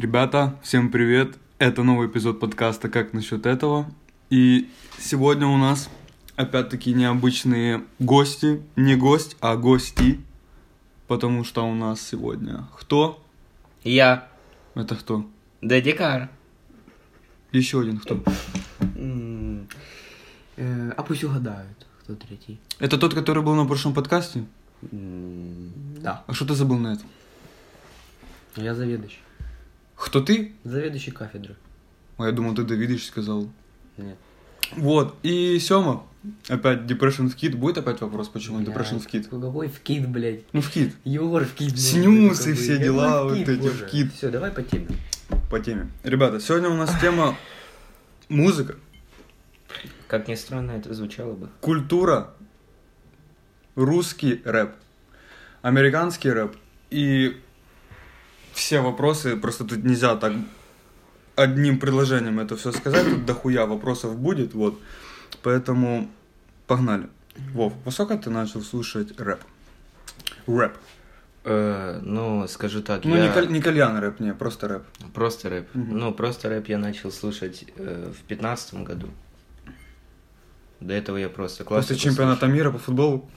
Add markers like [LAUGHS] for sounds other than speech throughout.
Ребята, всем привет! Это новый эпизод подкаста «Как насчет этого?» И сегодня у нас опять-таки необычные гости. Не гость, а гости. Потому что у нас сегодня кто? Я. Это кто? Дэдди Кар. Еще один кто? Э, А пусть угадают, кто третий. Это тот, который был на прошлом подкасте? Да. А что ты забыл на этом? Я заведующий. Кто ты? Заведующий кафедры. А я думал, ты Давидыч сказал. Нет. Вот, и Сёма. Опять Depression в Kid. Будет опять вопрос, почему Блядь, Depression в Kid? Какой в кит, блядь? Ну, в Kid. Егор в кит. Снюсы, все дела, вот эти в кит. Все, давай по теме. По теме. Ребята, сегодня у нас тема музыка, Как ни странно это звучало бы. культура, русский рэп, американский рэп и все вопросы, просто тут нельзя так одним предложением это все сказать, тут дохуя вопросов будет, вот. Поэтому погнали. Вов, во сколько ты начал слушать рэп? Рэп. Э, ну, скажу так, Ну, я... не, каль- не кальян рэп, не, просто рэп. Просто рэп. Мгм. Ну, просто рэп я начал слушать э, в пятнадцатом году. До этого я просто классику После чемпионата мира по футболу.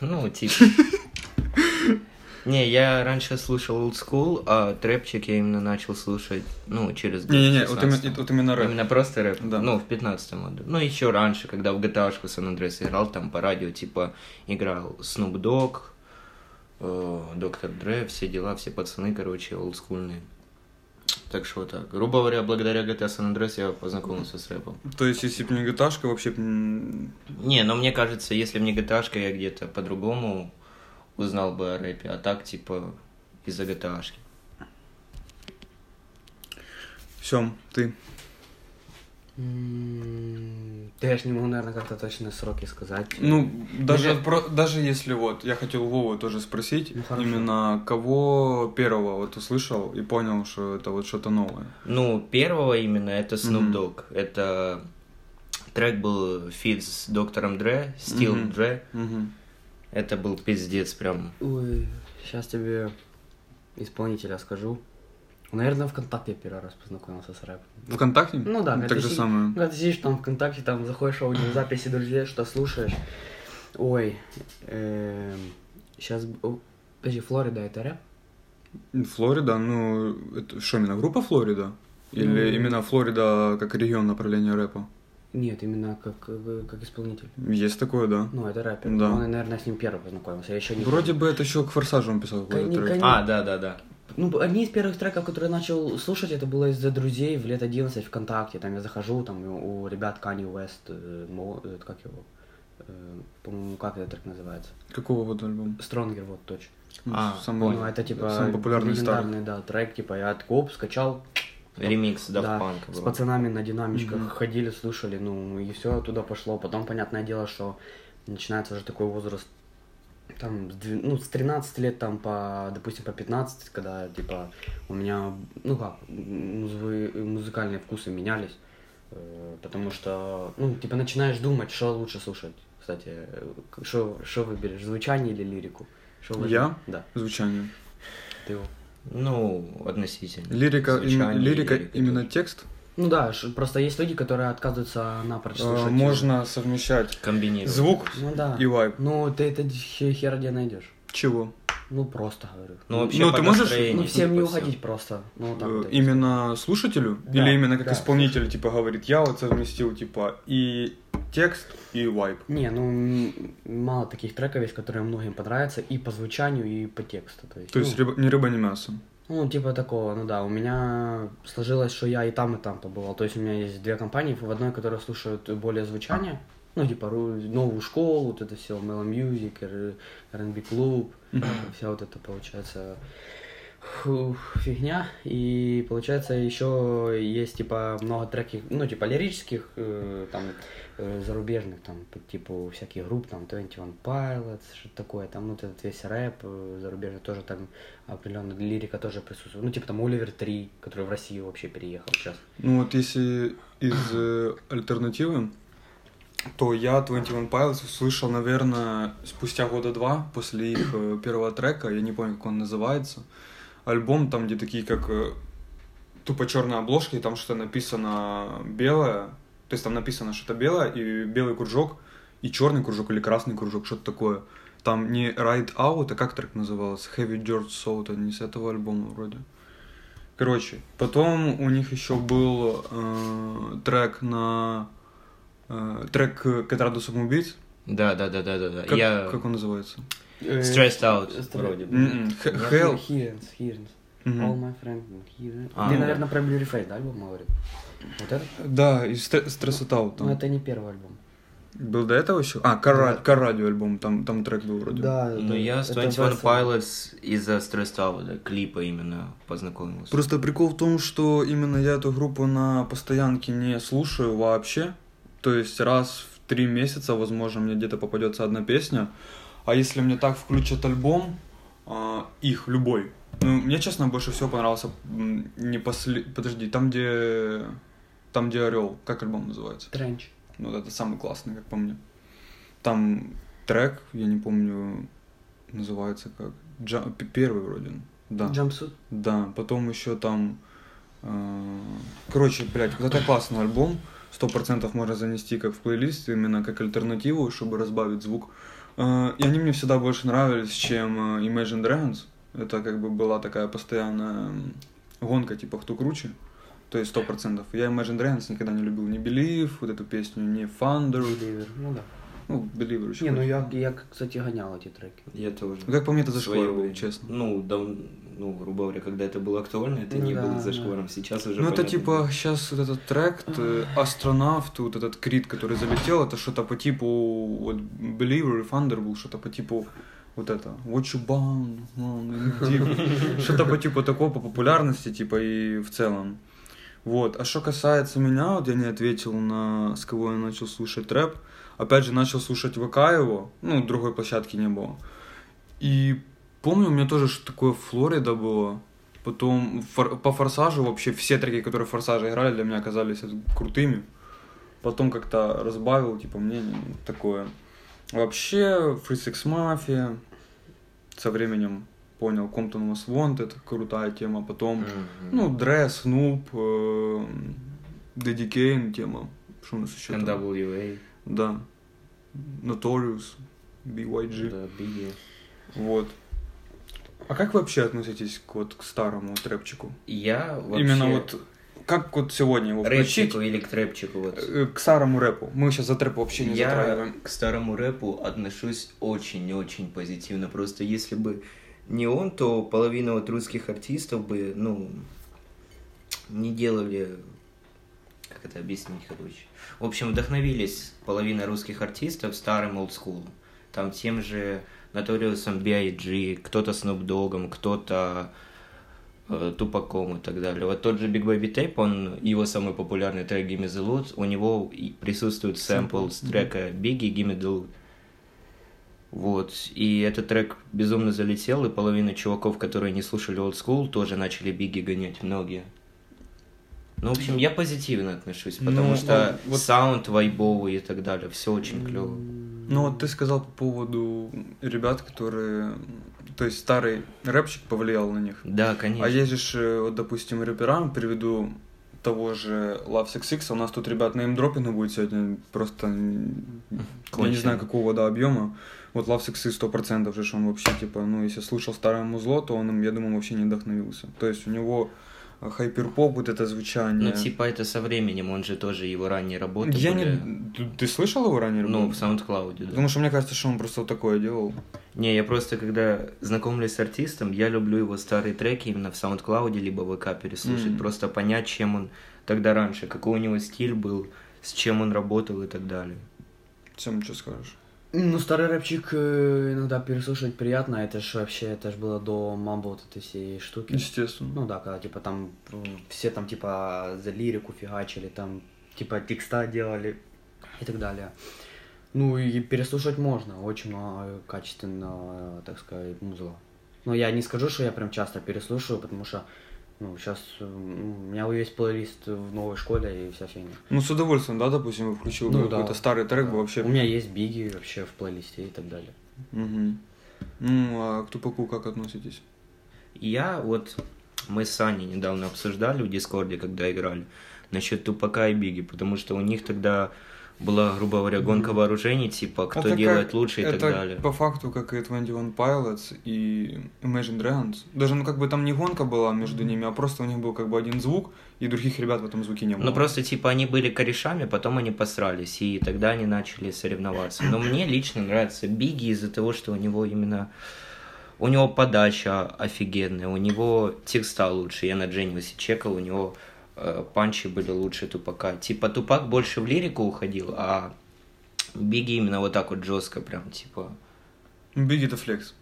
Ну, типа. [LAUGHS] Не, я раньше слушал old school, а трэпчик я именно начал слушать, ну, через год. Не-не-не, вот именно, 16-м. вот именно рэп. Именно просто рэп? Да. Ну, в 15 году. Ну, еще раньше, когда в GTA-шку Сан Андрес играл, там по радио, типа, играл Snoop Dogg, э, Доктор Дре, все дела, все пацаны, короче, олдскульные. Так что вот так. Грубо говоря, благодаря GTA San Andreas я познакомился с рэпом. То есть, если бы не гиташка, вообще Не, но мне кажется, если бы не GTA, я где-то по-другому узнал бы о рэпе, а так, типа, из-за GTA. Сём, ты. Да я ж не могу, наверное, как-то точно сроки сказать. Ну, даже, Мне- про- даже если вот, я хотел Вову тоже спросить, Ну, хорошо. именно кого первого вот услышал и понял, что это вот что-то новое. Ну, первого именно это Snoop. Dogg. Это трек был фит с доктором Дре, Still. D.R.E.. Мгм. Это был пиздец прям. Ой, сейчас тебе исполнителя скажу. Наверное, ВКонтакте я первый раз познакомился с рэпом. Вконтакте? Ну да, когда Так ты же си- самое. Когда ты сидишь там ВКонтакте, там заходишь в аудиозаписи друзей, что слушаешь. Ой, сейчас... Подожди, Флорида это рэп? Флорида, ну, это что, именно группа Флорида? Или Ну, именно Флорида как регион направления рэпа? Нет, именно как, э, как исполнитель. Есть такое, да. Ну, это рэпер. Да. Он, наверное, с ним первый познакомился. Я еще не Вроде помню. бы это еще к Форсажу он писал трек. кони- А, да, да, да. Ну, одни из первых треков, которые я начал слушать, это было из-за друзей в лет 11 ВКонтакте. Там я захожу, там у, ребят Kanye West, э, Мо- э, как его, по-моему, как этот трек называется? Какого вот альбома? Stronger, вот точно. А, самый, Ну, это типа самый популярный старый. легендарный, да, трек, типа я коп скачал, Ремикс Daft да, Punk с был. пацанами на динамичках Мгм. ходили, слушали, ну, и все туда пошло. Потом, понятное дело, что начинается уже такой возраст, там, с ну, с 13 лет, там, по, допустим, по 15, когда, типа, у меня, ну, как, музы- музыкальные вкусы менялись, э, потому что, ну, типа, начинаешь думать, что лучше слушать, кстати, э, что, что выберешь, звучание или лирику? Я? Да, Звучание. ты его. Ну, относительно. Лирика, им- Звучание, лирика, лирика именно тоже. текст? Ну да, просто есть люди, которые отказываются напрочь Э, слушать. Можно совмещать Комбинировать. звук Ну да. и вайб. Ну, ты это хе- хер где найдешь. Чего? Ну, просто говорю. Ну, вообще, Ну, ты можешь- Ну, всем не типа, всё. уходить просто. Ну, так Э. Именно слушателю? Да, Или именно как да, исполнитель, типа, говорит, я вот совместил, типа, и текст, и вайб. Не, ну, мало таких треков есть, которые многим понравятся и по звучанию, и по тексту. То есть, То есть ну, рыба- ни рыба, ни мясо. ну, типа такого, ну да, у меня сложилось, что я и там, и там побывал. То есть у меня есть две компании, в одной, которые слушают более звучание, ну, типа новую школу, вот это все, Mellow Music, R&B клуб, вся вот это получается фигня. И получается еще есть типа много треков, ну, типа лирических, э, там, э, зарубежных, там, по типу всяких групп, там, 21 Pilots, что такое, там, вот этот весь рэп э, зарубежный тоже там определенно лирика тоже присутствует. Ну, типа там Оливер 3, который в Россию вообще переехал сейчас. Ну вот если из э, альтернативы, то я 21 Pilots услышал, наверное, спустя года два после их э, первого трека, я не помню, как он называется. Альбом там, где такие как э, тупо черная обложка, и там что-то написано белое. То есть там написано что-то белое, и белый кружок, и черный кружок, или красный кружок, что-то такое. Там не Ride Out, а как трек назывался? Heavy Dirt Soul, это не с этого альбома вроде. Короче, потом у них еще был э, трек на... Э, трек к отряду самоубийц. Да, да, да, да, да, да. Как, Я как он называется? Э, Stressed Out Str- вроде бы. Hell. Hearings. Мгм. All my friends, hearings. А, Ты, ну наверное, про Blurry Fate, да, альбом говорит? Вот это? Да, и Ст- Stress It Out Ну, там. это не первый альбом. Был до этого еще? А, Car Radio альбом, там, там трек был вроде. Ну, я с это 21 verse- Pilots из-за Stressed Out, да, клипа именно познакомился. Просто прикол в том, что именно я эту группу на постоянке не слушаю вообще. То есть раз в три месяца, возможно, мне где-то попадется одна песня. А если мне так включат альбом, а, их, любой. Ну, мне, честно, больше всего понравился не после... Подожди, там, где... Там, где Орел. Как альбом называется? Тренч. Ну, это самый классный, как по мне. Там трек, я не помню, называется как... Джа- Первый вроде. Да. Jumpsuit. Да, потом еще там... э, Короче, блядь, вот это классный альбом. Сто процентов можно занести как в плейлист, именно как альтернативу, чтобы разбавить звук. Э, И они мне всегда больше нравились, чем э, Imagine Dragons. Это как бы была такая постоянная гонка, типа, кто круче. То есть сто процентов. Я Imagine Dragons никогда не любил ни Believe, вот эту песню, ни Thunder. Believer. Ну да. Ну, Believer еще. Не, ну я, я, кстати, гонял эти треки. Я тоже. Ну, как по мне, это время. честно. Ну, дав... ну, грубо говоря, когда это было актуально, это Ну не да, было да. зашкваром. Сейчас уже Ну, это типа сейчас вот этот трек, э, астронавт, вот этот крит, который залетел, это что-то по типу вот Believer и Thunder был что-то по типу вот это What you bound, [LAUGHS] что-то по типу такого по популярности, типа и в целом. Вот. А что касается меня, вот я не ответил на с кого я начал слушать рэп. Опять же, начал слушать ВК его, ну, другой площадки не было. И помню, у меня тоже что такое Флорида было. Потом фор- по Форсажу вообще все треки, которые в Форсаже играли, для меня оказались крутыми. Потом как-то разбавил, типа, мнение такое. Вообще, Free Six Mafia со временем понял, Compton Was Wanted, крутая тема. Потом, ну, Dre, Snoop, э, Daddy Kane тема. Что у нас еще? NWA, Да. Notorious, BYG. да, Biggie. Вот. А как вы вообще относитесь к, вот, к старому трэпчику? Я вообще... Именно вот, как вот сегодня его включить? Рэпчику или к трэпчику, вот. Э, К старому рэпу. Мы сейчас за трэп вообще не Я затрагиваем. к старому рэпу отношусь очень-очень позитивно. Просто если бы не он, то половина вот русских артистов бы, ну, не делали... Как это объяснить, короче? В общем, вдохновились половина русских артистов старым олдскулом. Там тем же Notorious B.I.G., кто-то Snoop Dogg'ом, кто-то э, Тупаком и так далее. Вот тот же Big Baby Tape, он, его самый популярный трек Gimme the Loot, у него присутствует сэмпл с трека Biggie Gimme the Loot. Вот, и этот трек безумно залетел, и половина чуваков, которые не слушали Old School, тоже начали Бигги гонять, многие. Ну, в общем, я позитивно отношусь, потому Ну, что а вот- саунд вайбовый и так далее, все очень клево. Ну вот ты сказал по поводу ребят, которые... То есть старый рэпчик повлиял на них. Да, конечно. А есть же, э, вот, допустим, рэпера, приведу того же Love Six Six, у нас тут ребят неймдропинга будет сегодня просто, я не знаю какого, да, объема. Вот Love Six Six сто процентов же, что он вообще, типа, ну, если слушал старое музло, то он я думаю, вообще не вдохновился. То есть у него хайперпоп, вот это звучание. Ну, типа, это со временем, он же тоже, его ранние работы я были, не... Ты, ты слышал его ранее? Ну, в SoundCloud, да. Потому что мне кажется, что он просто вот такое делал. Не, я просто, когда знакомлюсь с артистом, я люблю его старые треки именно в SoundCloud, либо в ВК переслушать, Мгм. просто понять, чем он тогда раньше, какой у него стиль был, с чем он работал и так далее. Всем что скажешь? Ну, старый рэпчик э, иногда переслушивать приятно, это ж вообще, это ж было до мамбо вот этой всей штуки. Естественно. Ну да, когда типа там все там типа за лирику фигачили, там типа текста делали и так далее. Ну и переслушать можно, очень много качественного, так сказать, музыка. Но я не скажу, что я прям часто переслушиваю, потому что ну, сейчас у меня есть плейлист в новой школе и вся фигня. Ну, с удовольствием, да, допустим, бы включил Ну бы да. какой-то старый трек, бы Да. вообще... У меня есть биги вообще в плейлисте и так далее. Мгм. Ну, а к Тупаку как относитесь? Я вот мы с Саней недавно обсуждали в Дискорде, когда играли, насчет Тупака и Биги, потому что у них тогда была, грубо говоря, гонка вооружений, типа, кто Это делает как- лучше и это так далее. по факту, как и 21 Pilots и Imagine Dragons. Даже, ну, как бы там не гонка была между ними, а просто у них был как бы один звук, и других ребят в этом звуке не было. Ну просто типа они были корешами, потом они посрались, и тогда они начали соревноваться. Но мне лично нравится Биги из-за того, что у него именно у него подача офигенная, у него текста лучше. Я на Genius чекал, у него панчи были лучше Тупака. Типа Тупак больше в лирику уходил, а Биги именно вот так вот жестко прям, типа, Big это флекс.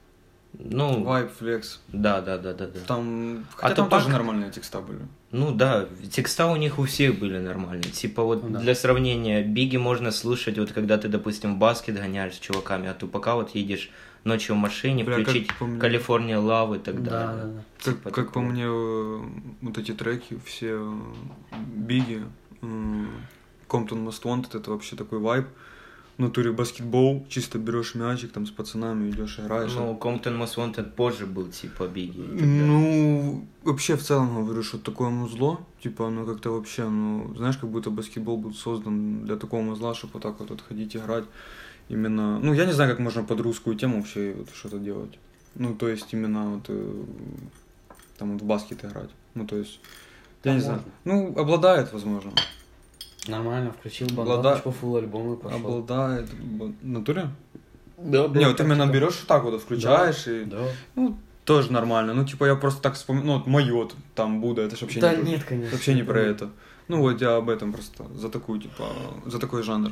ну, Вайп, флекс. да, да, да, да, да. Там, А хотя там Тупак- тоже нормальные текста были. Ну да, текста у них у всех были нормальные. Типа вот Ну да. для сравнения, Биги можно слушать, вот когда ты, допустим, в баскет гоняешь с чуваками, а Тупака вот едешь ночью в машине, Бля, включить по мне- Калифорния Лав и так Да, далее. да, да. Как, Типа как по такого. мне, э, вот эти треки, все э, Биги, Комптон Most Wanted, это вообще такой вайб. В натуре баскетбол, чисто берешь мячик, там с пацанами идешь, играешь. Ну, Compton Most Wanted позже был, типа, Биги. Ну, вообще в целом говорю, что такое музло, типа оно как-то вообще, ну, знаешь, как будто баскетбол был создан для такого музла, чтобы вот так вот отходить играть. Именно, ну, я не знаю, как можно под русскую тему вообще вот что-то делать. Ну, то есть именно вот э, там вот в баскет играть. Ну, то есть, я Да, не знаю. можно. Ну, обладает, возможно. Нормально, включил Облада- бандажку, фул альбом и пошел. Обладает. натуре? Да, Не, вот именно берешь вот так вот, включаешь и... Да. Ну, тоже нормально. Ну, типа, я просто так вспомнил, ну, вот мое там Будда, это ж вообще Да не про- нет, конечно. Вообще не про это. Ну, вот я об этом просто, за такую, типа, за такой жанр.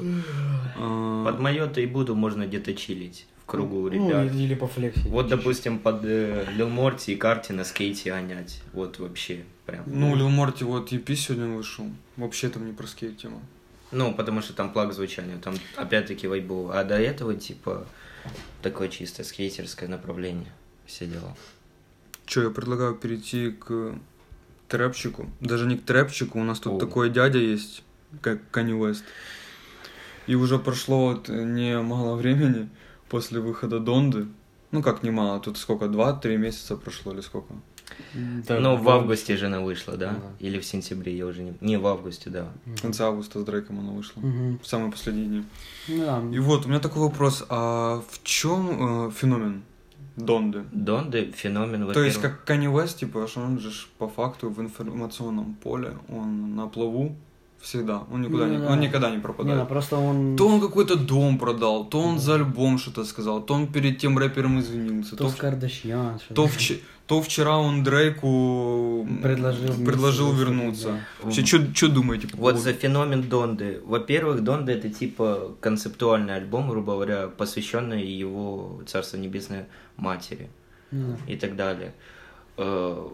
А, Под мое-то и буду можно где-то чилить в кругу Ну, ребят. или, или по флексе. Вот, допустим, под э, Лил Морти и Карти на скейте гонять. Вот вообще прям. Ну, Лил Морти, вот EP сегодня вышел. Вообще там не про скейт тема. Ну, потому что там плаг звучания, там опять-таки вайбово. А до этого, типа, такое чисто скейтерское направление. Все дела. Че, я предлагаю перейти к трэпчику. Даже не к трэпчику, у нас тут О. такой дядя есть, как Kanye West. И уже прошло вот немало [LAUGHS] времени после выхода Донды. Ну, как немало, тут сколько, два-три месяца прошло или сколько? Да, ну, в августе же она вышла, да? Ага. Или в сентябре, я уже не... Не, в августе, да. В конце августа с Дрейком она вышла. Мгм. В самые последние дни. Да. И вот, у меня такой вопрос, а в чем феномен Донды? Донды феномен, То есть, как Kanye West, типа, что он же по факту в информационном поле, он на плаву всегда, он никуда Ну не, да. он никогда не Не, ну пропадает. просто он... То он какой-то дом продал, то он за альбом что-то сказал, то он перед тем рэпером извинился, То то, в- Кардашьян. то, вч- то вчера он Дрейку Предложил предложил вернуться. да. Вообще, что думаете по Вот за феномен Донды. Во-первых, Донда это типа концептуальный альбом, грубо говоря, посвященный его Царство Небесной Матери Ну, и так далее. Э,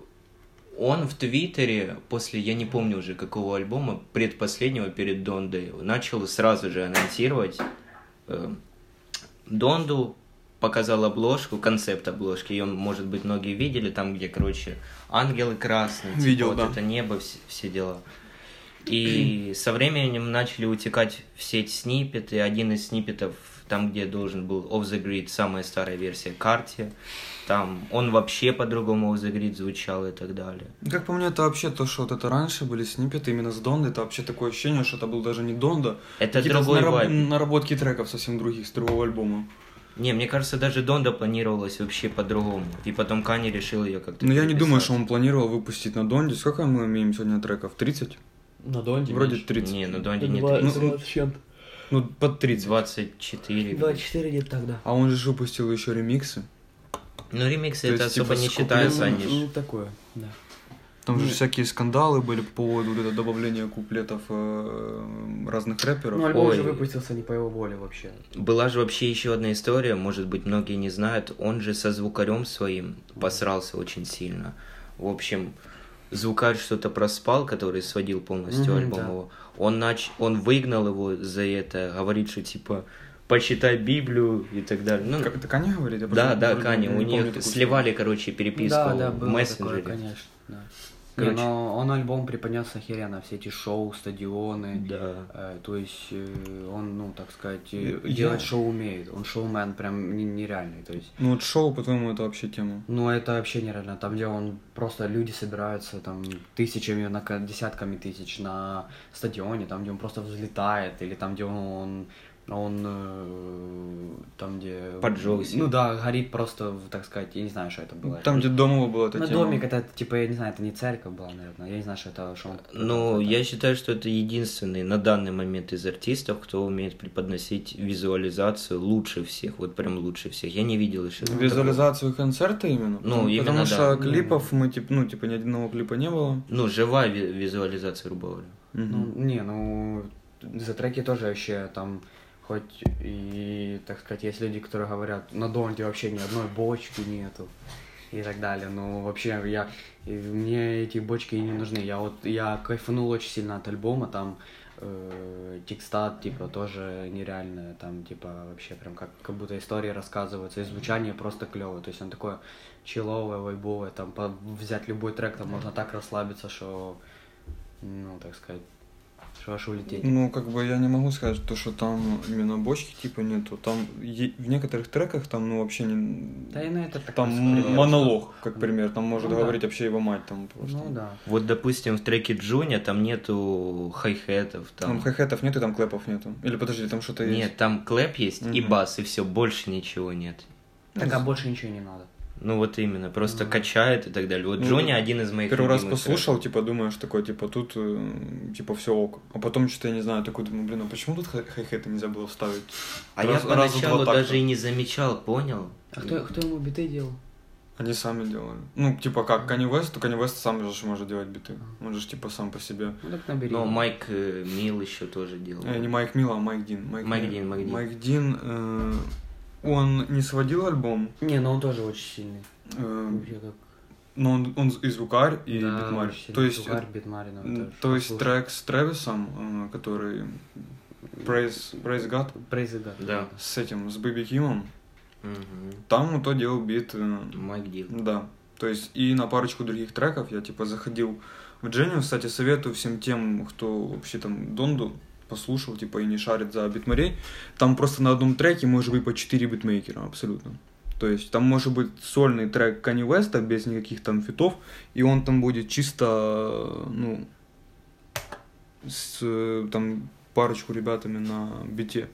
Он в Твиттере после, я не помню уже какого альбома, предпоследнего перед Дондой, начал сразу же анонсировать э, Донду, показал обложку, концепт обложки, ее, может быть, многие видели, там, где, короче, ангелы красные, типа, Видел, вот да. это небо, все, все дела. [CLEARS THROAT] И со временем начали утекать в сеть сниппеты. Один из сниппетов, там, где должен был Off the Grid, самая старая версия карте, там он вообще по-другому Off the Grid звучал и так далее. Как по мне, это вообще то, что вот это раньше были сниппеты именно с Дондой, это вообще такое ощущение, что это был даже не Донда, Это какие-то другой нараб- вайб. наработки треков совсем других, с другого альбома. Не, мне кажется, даже Донда планировалась вообще по-другому. И потом Кани решил ее как-то Но Ну, я не думаю, что он планировал выпустить на Донде. Сколько мы имеем сегодня треков? 30? На Донде Вроде меньше. 30. Не, на Донде не Два- 30. два с чем-то. Ну, под 30. 24. 24 где-то тогда. А он же выпустил еще ремиксы. Ну, ремиксы То это есть, особо типа, не считается, лет? они Ну, такое, да. Там же Ну. всякие скандалы были по поводу вот этого добавления куплетов э, разных рэперов. Ну, альбом Ой. же выпустился не по его воле вообще. Была же вообще еще одна история, может быть, многие не знают. Он же со звукарем своим посрался очень сильно. В общем, звукарь что-то проспал, который сводил полностью альбом да. его. Он, нач... он выгнал его за это, говорит, что типа почитай Библию и так далее. Ну, К- Это Каня говорит? Я да, да, не у них сливали, короче, переписку да, да, в мессенджере. такое, конечно, да. Не, Короче. но он альбом преподнес охеренно, все эти шоу, стадионы. Да. Э, то есть э, он, ну, так сказать, Я- э, делать шоу умеет. Он шоумен прям не- нереальный. То есть, Ну вот шоу, по-твоему, это вообще тема. ну, это вообще нереально. Там, где он просто люди собираются там тысячами, на, ка- десятками тысяч на стадионе, там, где он просто взлетает, или там, где он он э, там, где... Поджёгся. Ну да, горит просто, так сказать, я не знаю, что это было. Там, где дома была эта На тема. домик это, типа, я не знаю, это не церковь была, наверное. Я не знаю, что это, что он... Ну, это- я считаю, что это единственный на данный момент из артистов, кто умеет преподносить визуализацию лучше всех, вот прям лучше всех. Я не видел еще. такого. Визуализацию концерта именно? Ну, Потому именно, что да. клипов мы, типа, ну, типа, ни одного клипа не было. Ну, живая ви- визуализация, грубо говоря. Мгм. Ну, не, ну, за треки тоже вообще там, хоть и, так сказать, есть люди, которые говорят, на Донде вообще ни одной бочки нету и так далее. Но вообще я, мне эти бочки и не нужны. Я вот, я кайфанул очень сильно от альбома, там э, текстат, типа, тоже нереальное, там, типа, вообще прям как, как будто истории рассказываются, и звучание просто клевое, то есть он такое чилловое, вайбовое, там, по- взять любой трек, там можно так расслабиться, что, ну, так сказать, аж улететь. Ну, как бы я не могу сказать, то, что там именно бочки типа нету. Там е- в некоторых треках там, ну, вообще не... Да и на это так Там пример, монолог, как пример. Там может Ну да. говорить вообще его мать там просто. Ну да. Вот, допустим, в треке Junya там нету хай-хетов, Там там... хай-хетов нету, там клэпов нету. Или подожди, там что-то есть. Нет, там клэп есть и Мгм. бас, и все, больше ничего нет. Так, а больше ничего не надо. Ну вот именно, просто Мгм. качает и так далее. Вот Ну, Джуня один из моих Первый раз послушал, треков. типа, думаешь, такой, типа, тут, э, типа, все ок. А потом что-то, я не знаю, такой думаю, блин, а почему тут хай- хай-хеты нельзя было вставить? А Раз- я поначалу такта. даже и не замечал, понял? А кто, кто ему биты делал? Они сами делали. Ну, типа, как Kanye West, то Kanye West сам же может делать биты. Он же, типа, сам по себе. Ну так набери. Но Майк э, Мил еще тоже делал. Э, не Майк Мила, а Майк Дин. Майк Дин, Майк Дин. Майк Дин, э, он не сводил альбом, Не, ну он тоже очень сильный. э, как... но он, он и звукарь, и да, битмарь. То есть, звукарь, битмарь, ну, то есть трек с Трэвисом, э, который Praise, Praise God, Praise God. Да. с этим, с Бэби Кимом, Мгм. там он то делал бит, э, Майк Дил. да. То есть и на парочку других треков я типа заходил в Genius. Кстати, советую всем тем, кто вообще там Донду послушал, типа и не шарит за битмарей. Там просто на одном треке может быть по 4 битмейкера, абсолютно. То есть там может быть сольный трек Kanye West без никаких там фитов, и он там будет чисто, ну, с там парочку ребятами на бите.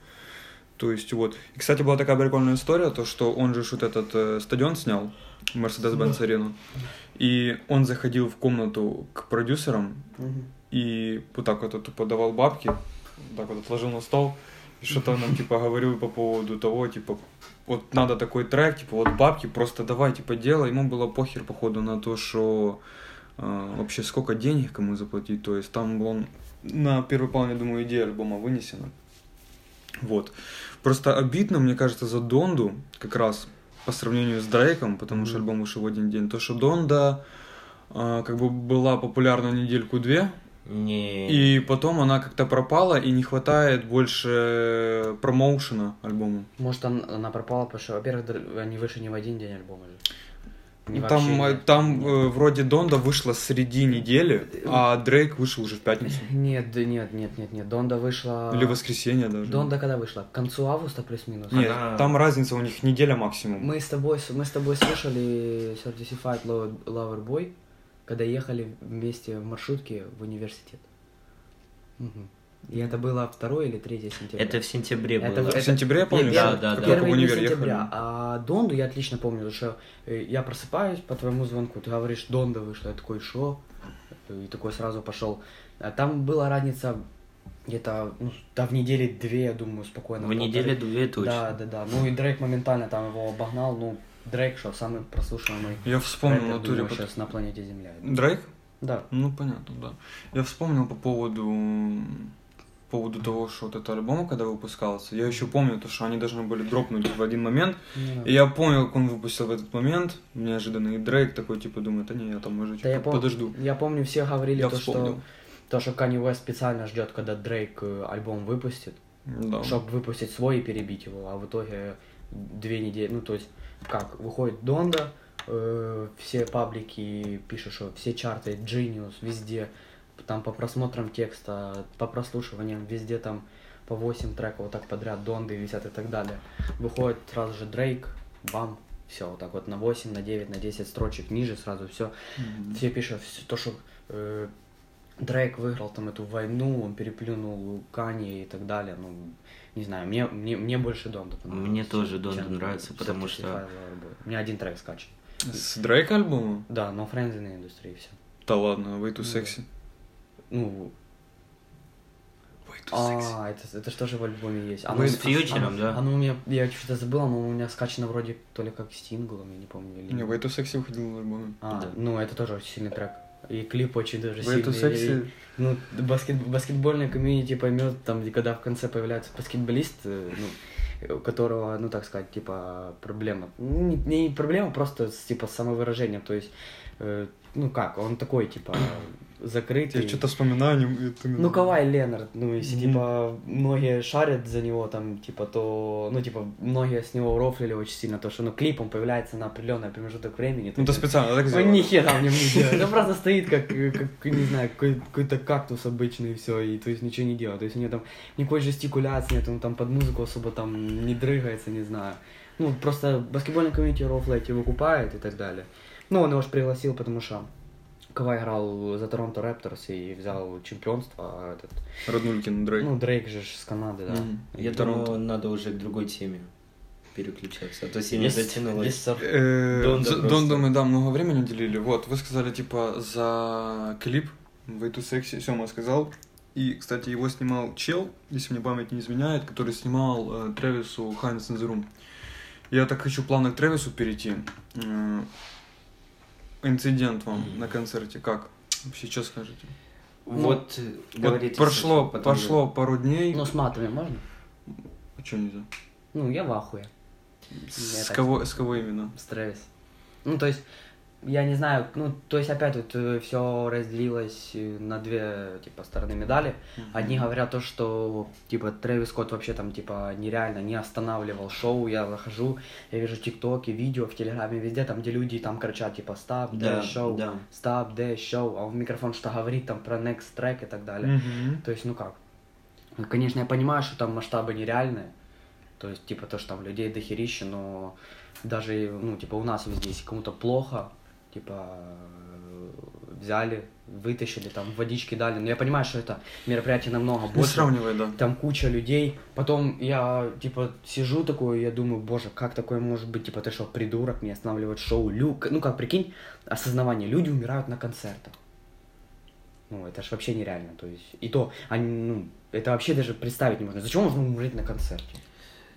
То есть вот. И, кстати, была такая прикольная история, то, что он же вот этот э, стадион снял, Mercedes-Benz арену, и он заходил в комнату к продюсерам и вот так вот тупо давал бабки, так вот отложил на стол, и что-то нам, типа, говорил по поводу того, типа, вот надо такой трек, типа, вот бабки, просто давай, типа, делай. Ему было похер, походу, на то, что э, вообще сколько денег кому заплатить, то есть там он на первый план, я думаю, идея альбома вынесена. Вот. Просто обидно, мне кажется, за Донду, как раз по сравнению с Дрейком, потому что альбом вышел в один день, то, что Донда э, как бы была популярна недельку-две, Не. и потом она как-то пропала, и не хватает больше промоушена альбому. Может, он- она пропала, потому что, во-первых, они вышли не в один день альбома же. Ну, там вообще э, не- там нет. э, вроде Донда вышла среди недели, а Дрейк вышел уже в пятницу. Нет, да нет, нет, нет, нет. Донда вышла... Или в воскресенье даже. Донда когда вышла? К концу августа плюс-минус? Нет, Она- там разница у них неделя максимум. Мы с тобой, мы с тобой слушали Certified Lover Lover Boy, когда ехали вместе в маршрутке в университет. Мгм. И это было 2 или 3 сентября. Это в сентябре Это было. в- В сентябре, я помню, да, да, да. в Первый день универ сентября. ехали. А Донду я отлично помню, потому что э, я просыпаюсь по твоему звонку, ты говоришь, Донда вышла, я такой, шо? И такой сразу пошел. А Там была разница где-то, ну, да, в неделе две, я думаю, спокойно. В полторы. неделе две точно. Да, да, да. Ну и Дрейк моментально там его обогнал. Ну, Дрейк, что, самый прослушиваемый Я вспомнил рэпер, в натуре... думаю, по- сейчас на планете Земля. Дрейк? Да. Ну, понятно, да. Я вспомнил по поводу по поводу того, что вот этот альбом, когда выпускался, я еще помню то, что они должны были дропнуть в один момент, Ну, и я понял, как он выпустил в этот момент, неожиданно, и Дрейк такой, типа, думает, а не, я там уже Да я чуть пом- подожду. Я помню, все говорили Я то, вспомнил. что то, что Kanye West специально ждет, когда Дрейк э, альбом выпустит, Да. чтобы выпустить свой и перебить его, а в итоге две недели, ну то есть как, выходит Донда, э, все паблики пишут, что все чарты, Genius, везде, там по просмотрам текста, по прослушиваниям, везде там по 8 треков вот так подряд, донды висят и так далее. Выходит сразу же Дрейк, бам, все, вот так вот на 8, на 9, на 10 строчек ниже сразу все. Все пишут всё то, что э, Дрейк выиграл там эту войну, он переплюнул Кани и так далее. Ну, не знаю, мне, мне, мне больше Донда понравился. Мне тоже Донда нравится, потому 55 что-. У меня один трек скачан. С Дрейка альбома? Да, но Friends in the Industry все. Да ладно, Way to Ну Sexy. Ну, а, это, это что же в альбоме есть? Вы с фьючером, оно- да? Оно у меня, я что-то забыл, оно у меня скачано вроде то ли как синглом, я не помню. Или... Не, Way to Sexy выходил в альбоме. А, Да. ну это тоже очень сильный трек. И клип очень даже to сильный. Sexy... И- Ну, баскет, баскетбольная комьюнити поймет, там, когда в конце появляется баскетболист, э, ну, у которого, ну, так сказать, типа, проблема. Ну, Не, не проблема, просто, с, типа, самовыражение, то есть, э, ну, как, он такой, типа, [CLEARS THROAT] закрытый. Я что-то вспоминаю, не- Ну, Кавай Ленард, ну, если, Мгм. типа, многие шарят за него, там, типа, то, ну, типа, многие с него рофлили очень сильно, то, что, ну, клип, он появляется на определенный промежуток времени. Ну, то специально так он сделано. ни хера в нем не делает. Он просто стоит, как, как не знаю, какой- какой-то кактус обычный, и все, и то есть ничего не делает. То есть у него там никакой жестикуляции нет, он там под музыку особо там не дрыгается, не знаю. Ну, просто баскетбольный комьюнити рофлэти выкупает и так далее. Ну, он его же пригласил, потому что Кавай играл за Торонто Репторс и взял чемпионство, а этот, Роднулькин Дрейк. ну, Дрейк же с Канады, да. Мгм. Я Торонто. думаю, надо уже к другой теме переключаться, а то сильно Есть- затянулось. есть сор- Э, Донда мы, да, много времени уделили. Вот, вы сказали, типа, за клип Way to Sexy, Сёма сказал. И, кстати, его снимал чел, если мне память не изменяет, который снимал э, in the Room. Я так хочу плавно к Трэвису перейти. Инцидент вам на концерте как? Сейчас скажете. Вот, Вот говорите. прошло, Саша, потом прошло пару дней. Ну, с матами можно? А что нельзя? Ну, я в ахуе. С Я кого, с кого именно? с Трэвис. Ну, то есть, я не знаю, ну, то есть опять вот все разделилось э, на две, типа, стороны медали. Одни говорят то, что, типа, Трэвис Скотт вообще там, типа, нереально не останавливал шоу. Я захожу, я вижу тиктоки, видео в Телеграме, везде, там, где люди там кричат, типа, stop, Да, the show, да. stop, the show, а он в микрофон что говорит там про next track и так далее. Мгм. То есть, ну как? Конечно, я понимаю, что там масштабы нереальные. То есть, типа, то, что там людей дохерища, но даже, ну, типа, у нас везде, если кому-то плохо, типа, взяли, вытащили, там, водички дали. Но я понимаю, что это мероприятие намного Не больше. сравнивай, да. Там куча людей. Потом я, типа, сижу такой, я думаю, боже, как такое может быть? Типа, ты что, придурок, не останавливает шоу? Лю... Ну, как, прикинь, осознавание. Люди умирают на концертах. Ну, это же вообще нереально. То есть, и то, они, ну, это вообще даже представить не можно. Зачем можно умереть на концерте?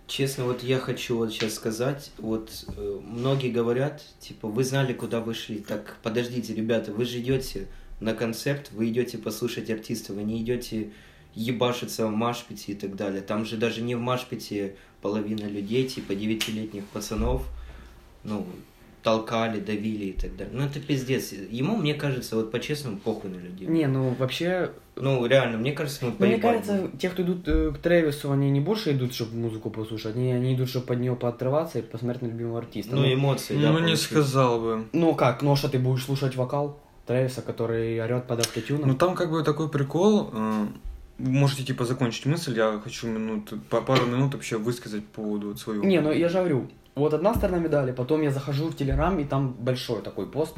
Честно, вот я хочу вот сейчас сказать, вот э, многие говорят, типа, вы знали, куда вы шли. Так, подождите, ребята, вы же идете на концерт, вы идете послушать артиста, вы не идете ебашиться в Машпите и так далее. Там же даже не в Машпите половина людей, типа девятилетних пацанов, ну, толкали, давили и так далее. Ну, это пиздец. Ему, мне кажется, вот по-честному, похуй на людей. Не, ну, вообще, Ну, реально, мне кажется, ему ну, мне кажется, те, кто идут э, к Трэвису, они не больше идут, чтобы музыку послушать, они, они идут, чтобы под нее поотрываться и посмотреть на любимого артиста. Ну, эмоции, да. Ну, не получить. сказал бы. Ну как, ну а что ты будешь слушать вокал Трэвиса, который орет под автотюном? Ну там как бы такой прикол. э, Можете типа закончить мысль, я хочу минут, па- пару минут вообще высказать по поводу вот своего. Не, ну я же говорю, вот одна сторона медали, потом я захожу в Телеграм, и там большой такой пост,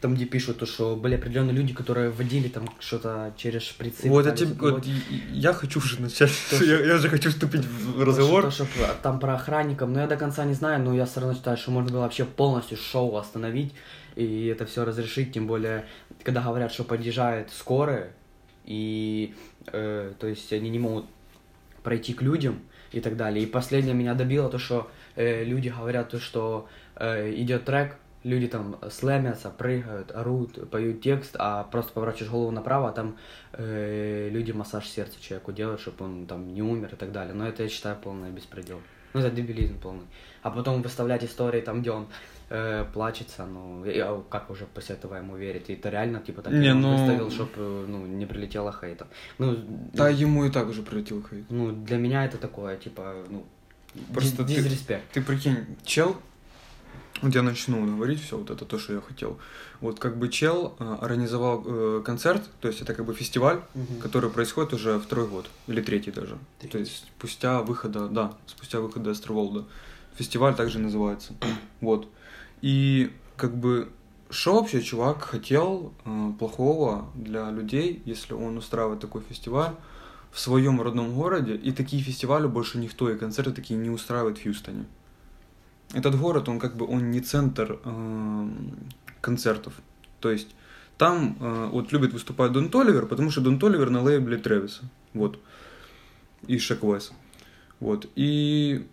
там где пишут, то, что были определенные люди, которые вводили там что-то через шприцы. Вот, тебе- вот я хочу уже начать, То, я, я же хочу вступить в разговор. То, что, что там про охранников, но я до конца не знаю, но я все равно считаю, что можно было вообще полностью шоу остановить и это все разрешить, тем более, когда говорят, что подъезжает скорая, и, э, то есть, они не могут пройти к людям и так далее. И последнее меня добило то, что э, люди говорят то, что э, идет трек, люди там слэмятся, прыгают, орут, поют текст, а просто поворачиваешь голову направо, а там э, люди массаж сердца человеку делают, чтобы он там не умер и так далее. Но это я считаю полный беспредел. Ну, это дебилизм полный. А потом выставлять истории там, где он э, плачется, ну, и, а как уже после этого ему верить? И это реально, типа, так Не, ну- выставил, чтобы, ну, не прилетело хейта. Ну, Да, ему и так уже прилетел хейт. ну, для меня это такое, типа, ну, Просто Просто ты-. Ты прикинь, чел Вот я начну говорить все, вот это то, что я хотел. Вот как бы чел э, организовал э, концерт, то есть это как бы фестиваль, Мгм. который происходит уже второй год, или третий даже. Третий. То есть спустя выхода, да, спустя выхода Астерволда. Фестиваль также называется. [COUGHS] Вот. И как бы что вообще чувак хотел э, плохого для людей, если он устраивает такой фестиваль в своем родном городе, и такие фестивали больше никто и концерты такие не устраивает в Хьюстоне. Этот город, он как бы, он не центр эм, концертов. То есть там э, вот любит выступать Дон Толивер, потому что Дон Толивер на лейбле Тревиса. Вот. И Шек. Вот. И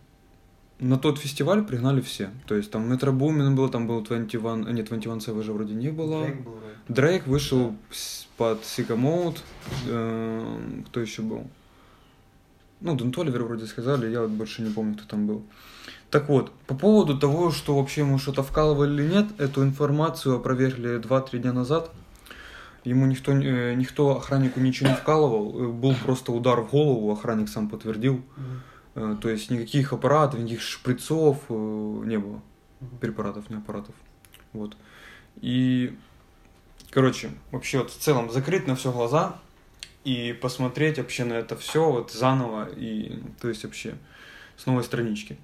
на тот фестиваль пригнали все. То есть там Метро Бумин был, там был 21, а нет, 21 Savage вроде не было. Дрейк был, вроде. Дрейк вышел с- под Sicko Mode. Э, кто еще был? Ну, Дон Толивер вроде сказали, я вот больше не помню, кто там был. Так вот, по поводу того, что вообще ему что-то вкалывали или нет, эту информацию опровергли 2-3 дня назад. Ему никто, э, никто охраннику ничего не вкалывал, э, был просто удар в голову, охранник сам подтвердил. Мгм. Э, То есть никаких аппаратов, никаких шприцов э, не было. Препаратов, не аппаратов. Вот. И, короче, вообще вот в целом закрыть на все глаза и посмотреть вообще на это все вот заново и, то есть вообще с новой странички.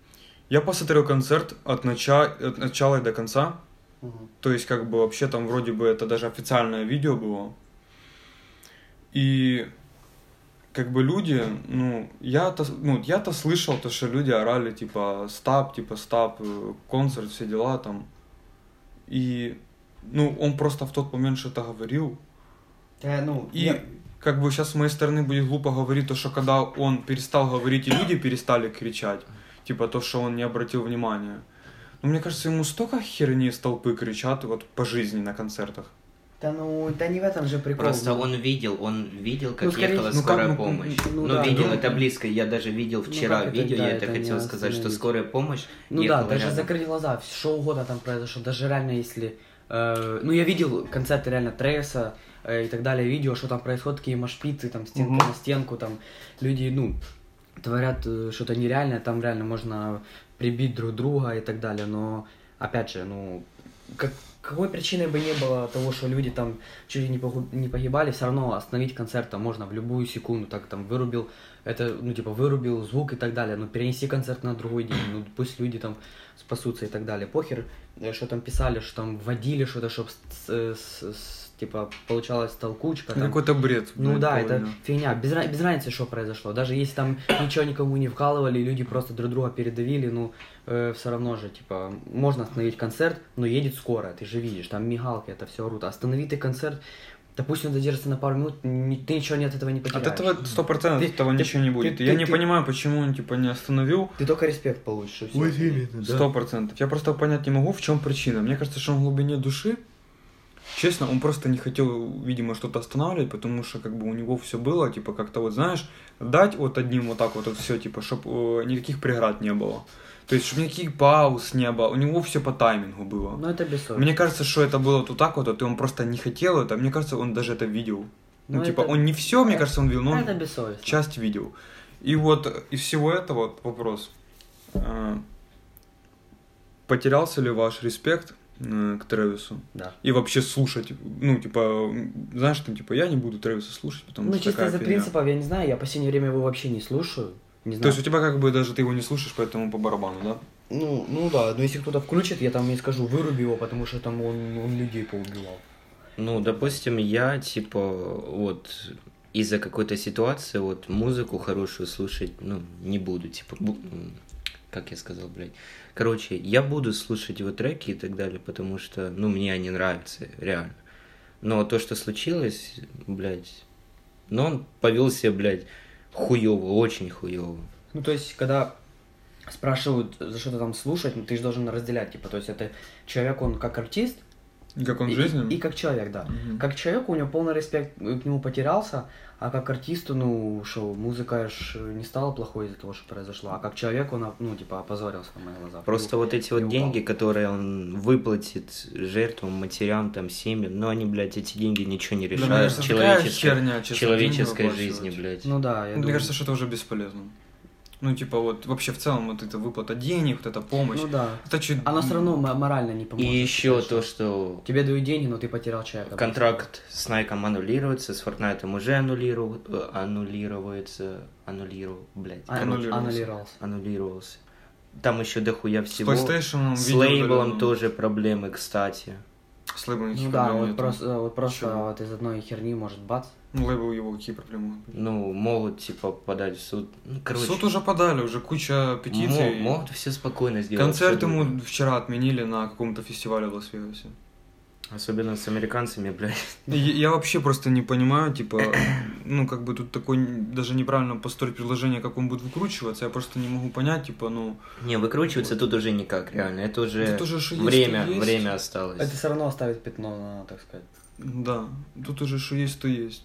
Я посмотрел концерт от, начала, от начала и до конца. Мгм. То есть, как бы вообще там вроде бы это даже официальное видео было. И как бы люди, ну, я-то, ну, я-то слышал то, что люди орали, типа, стап, типа, стап, э, концерт, все дела там. И, ну, он просто в тот момент что-то говорил. Да, ну, И я- как бы сейчас с моей стороны будет глупо говорить то, что когда он перестал говорить, и люди перестали кричать, типа то, что он не обратил внимания. Но мне кажется, ему столько херни с толпы кричат вот по жизни на концертах. Да ну, да не в этом же прикол. Просто ну. он видел, он видел, как Ну, скорее ехала ну, скорая как, ну, помощь. ну, Ну, да, видел, ну, это близко. Я даже видел ну, вчера это, видео, да, я это это хотел сказать, что скорая помощь Ну да, даже рядом. закрыть глаза, что угодно там произошло. Даже реально, если... э, ну, я видел концерты реально Трейса э, и так далее, видео, что там происходит, какие машпицы, там, стенка Мгм. на стенку, там, люди, ну, творят э, что-то нереальное, там реально можно прибить друг друга и так далее, но, опять же, ну, как, какой причиной бы не было того, что люди там чуть ли не, погибали, все равно остановить концерт там можно в любую секунду, так там вырубил, это, ну, типа, вырубил звук и так далее, ну, перенеси концерт на другой день, ну, пусть люди там спасутся и так далее. Похер, э, что там писали, что там вводили что-то, чтобы, типа, получалась толкучка. там. Какой-то бред. Ну да, это полный. фигня. Без, без разницы, что произошло. Даже если там ничего никому не вкалывали, люди просто друг друга передавили, ну, все равно же, типа, можно остановить концерт, но едет скоро, ты же видишь, там мигалки, это все орут. Останови ты концерт, допустим, задержится на пару минут, ни- ты ничего не от этого не потеряешь. От этого сто процентов этого ты- ничего не ты- будет. ты- я ты- не ты- понимаю, почему он типа не остановил. Ты только респект получишь. Сто процентов. Я просто понять не могу, в чем причина. Мне кажется, что он в глубине души, честно, он просто не хотел, видимо, что-то останавливать, потому что как бы у него все было, типа как-то вот знаешь, дать вот одним вот так вот, вот все, типа, чтобы никаких преград не было. То есть, чтобы никаких пауз не было. У него все по таймингу было. Ну это бессовестно. Мне кажется, что это было вот так вот, вот, и он просто не хотел это. Мне кажется, он даже это видел. Ну, Ну, типа, это- он не все, мне кажется, он видел, но Это бессовестно. часть видел. И вот из всего этого вопрос. А, Потерялся ли ваш респект э, к Трэвису? Да. И вообще слушать, ну, типа, знаешь, там, типа, я не буду Трэвиса слушать, потому Ну, что чисто такая из-за принципов, я не знаю, я в последнее время его вообще не слушаю. Не знаю. То есть у тебя как бы даже ты его не слушаешь, поэтому по барабану, да? Ну, ну да, но если кто-то включит, я там не скажу, выруби его, потому что там он, он людей поубивал. Ну, допустим, я, типа, вот, из-за какой-то ситуации, вот, музыку хорошую слушать, ну, не буду, типа, как я сказал, блядь. Короче, я буду слушать его треки и так далее, потому что, ну, мне они нравятся, реально. Но то, что случилось, блядь, ну, он повел себя, блядь, хуёво, очень хуёво. Ну, то есть, когда спрашивают, за что ты там слушать, ну, ты же должен разделять, типа, то есть, это человек, он как артист, И как он в и, жизни? и как человек, да. Мгм. Как человек, у него полный респект к нему потерялся, а как артисту, ну, что, музыка ж не стала плохой из-за того, что произошло, а как человек, он, ну, типа, опозорился на моих глазах. Просто Ну, вот эти вот и упал. деньги, которые он выплатит жертвам, матерям, там, семьям, ну, они, блядь, эти деньги ничего не Да, мне решают кажется, в такая человеческой, херня, честно, человеческой жизни, блядь. Ну да, я Мне думаю. кажется, что это уже бесполезно. Ну, типа, вот вообще в целом вот эта выплата денег, вот эта помощь. Ну да. Это чуть... Оно все равно мо- морально не И поможет. еще конечно. то, что Тебе дают деньги, но ты потерял человека. контракт с Nike аннулируется, с Fortnite уже аннулиру... э, аннулируется, аннулиру, блядь, Аннулировался. Аннулировался. аннулировался. Там еще дохуя С всего. PlayStation С видео лейблом тоже проблемы, кстати. С лейблом Ну никаких да, проблем вот просто, вот просто Чего? вот из одной херни может бац. Ну, лейбл его какие проблемы? Ну, могут, типа, подать в суд. Ну, короче, Суд уже подали, уже куча петиций. мо- могут все спокойно сделать. Концерт ему вчера отменили на каком-то фестивале в Лас-Вегасе. Особенно с американцами, блядь. Я, я вообще просто не понимаю, типа, [CLEARS THROAT] ну, как бы тут такой, даже неправильно построить предложение, как он будет выкручиваться, я просто не могу понять, типа, ну, Не, выкручиваться тут уже никак, реально. Это уже Тут уже что есть, время, есть. время осталось. Это все равно оставит пятно на, так сказать. да, тут уже что есть, то есть.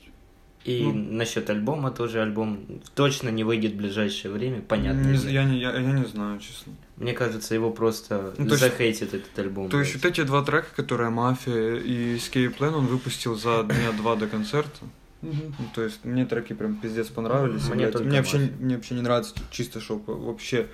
И ну. насчет альбома тоже альбом точно не выйдет в ближайшее время, понятно. Не я, не, я, я не знаю, честно. Мне кажется, его просто Ну, то есть- захейтит этот альбом. То есть вот эти два трека, которые «Мафия» и «Escape Plan», он выпустил за [COUGHS] дня два до концерта. Ну, то есть мне треки прям пиздец понравились. Мне мне, вообще, мне вообще не нравится чисто, что вообще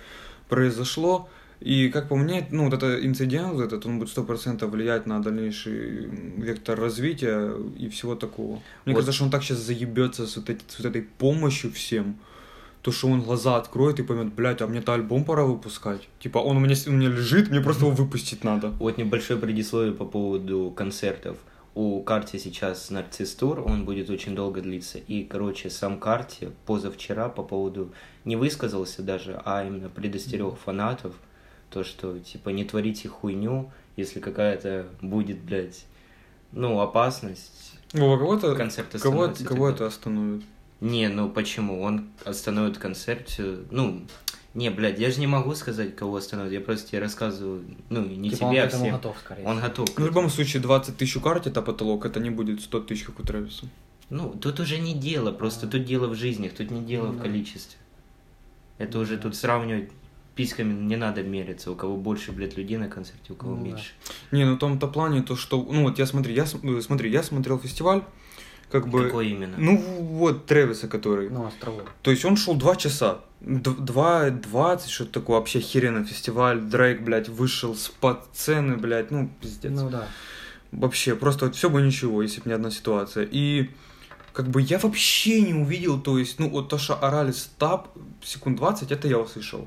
произошло. И как по мне, ну, вот этот инцидент, вот этот, он будет сто процентов влиять на дальнейший вектор развития и всего такого. Мне Вот. кажется, что он так сейчас заебется с вот, эти- с вот этой помощью всем, то, что он глаза откроет и поймет, блядь, а мне-то альбом пора выпускать. Типа, он у меня, у меня лежит, мне просто его выпустить надо. Вот небольшое предисловие по поводу концертов. У Карти сейчас нарцисс тур, он будет очень долго длиться. И, короче, сам Карти позавчера по поводу не высказался даже, а именно предостерег фанатов, то, что, типа, не творите хуйню, если какая-то будет, блядь, ну, опасность. Вова, кого-то, Концерт кого, остановится, кого типа. это остановит? Не, ну почему? Он остановит концерт, всё- ну, не, блядь, я же не могу сказать, кого остановит, я просто тебе рассказываю, ну, не типа он тебе, а этому всем. готов, скорее. Он готов. Ну, в любом случае, 20 тысяч у карте это потолок, это не будет 100 тысяч, как у Трэвиса. Ну, тут уже не дело, просто тут дело в жизнях, тут не дело Ну в да. количестве. Это уже тут сравнивать письками не надо мериться, у кого больше, блядь, людей на концерте, у кого Ну да. меньше. Не, ну в том-то плане, то что, ну вот я смотри, я см- смотри, я смотрел фестиваль, как бы, Какой именно? ну вот Трэвиса, который, Ну, островок. то есть он шел два часа, два двадцать, что-то такое, вообще охеренный фестиваль, Дрейк, блядь, вышел с под сцены, блядь, ну пиздец. Ну да. Вообще, просто вот все бы ничего, если бы не одна ситуация. И как бы я вообще не увидел, то есть, ну, вот то, что орали стап секунд 20, это я услышал.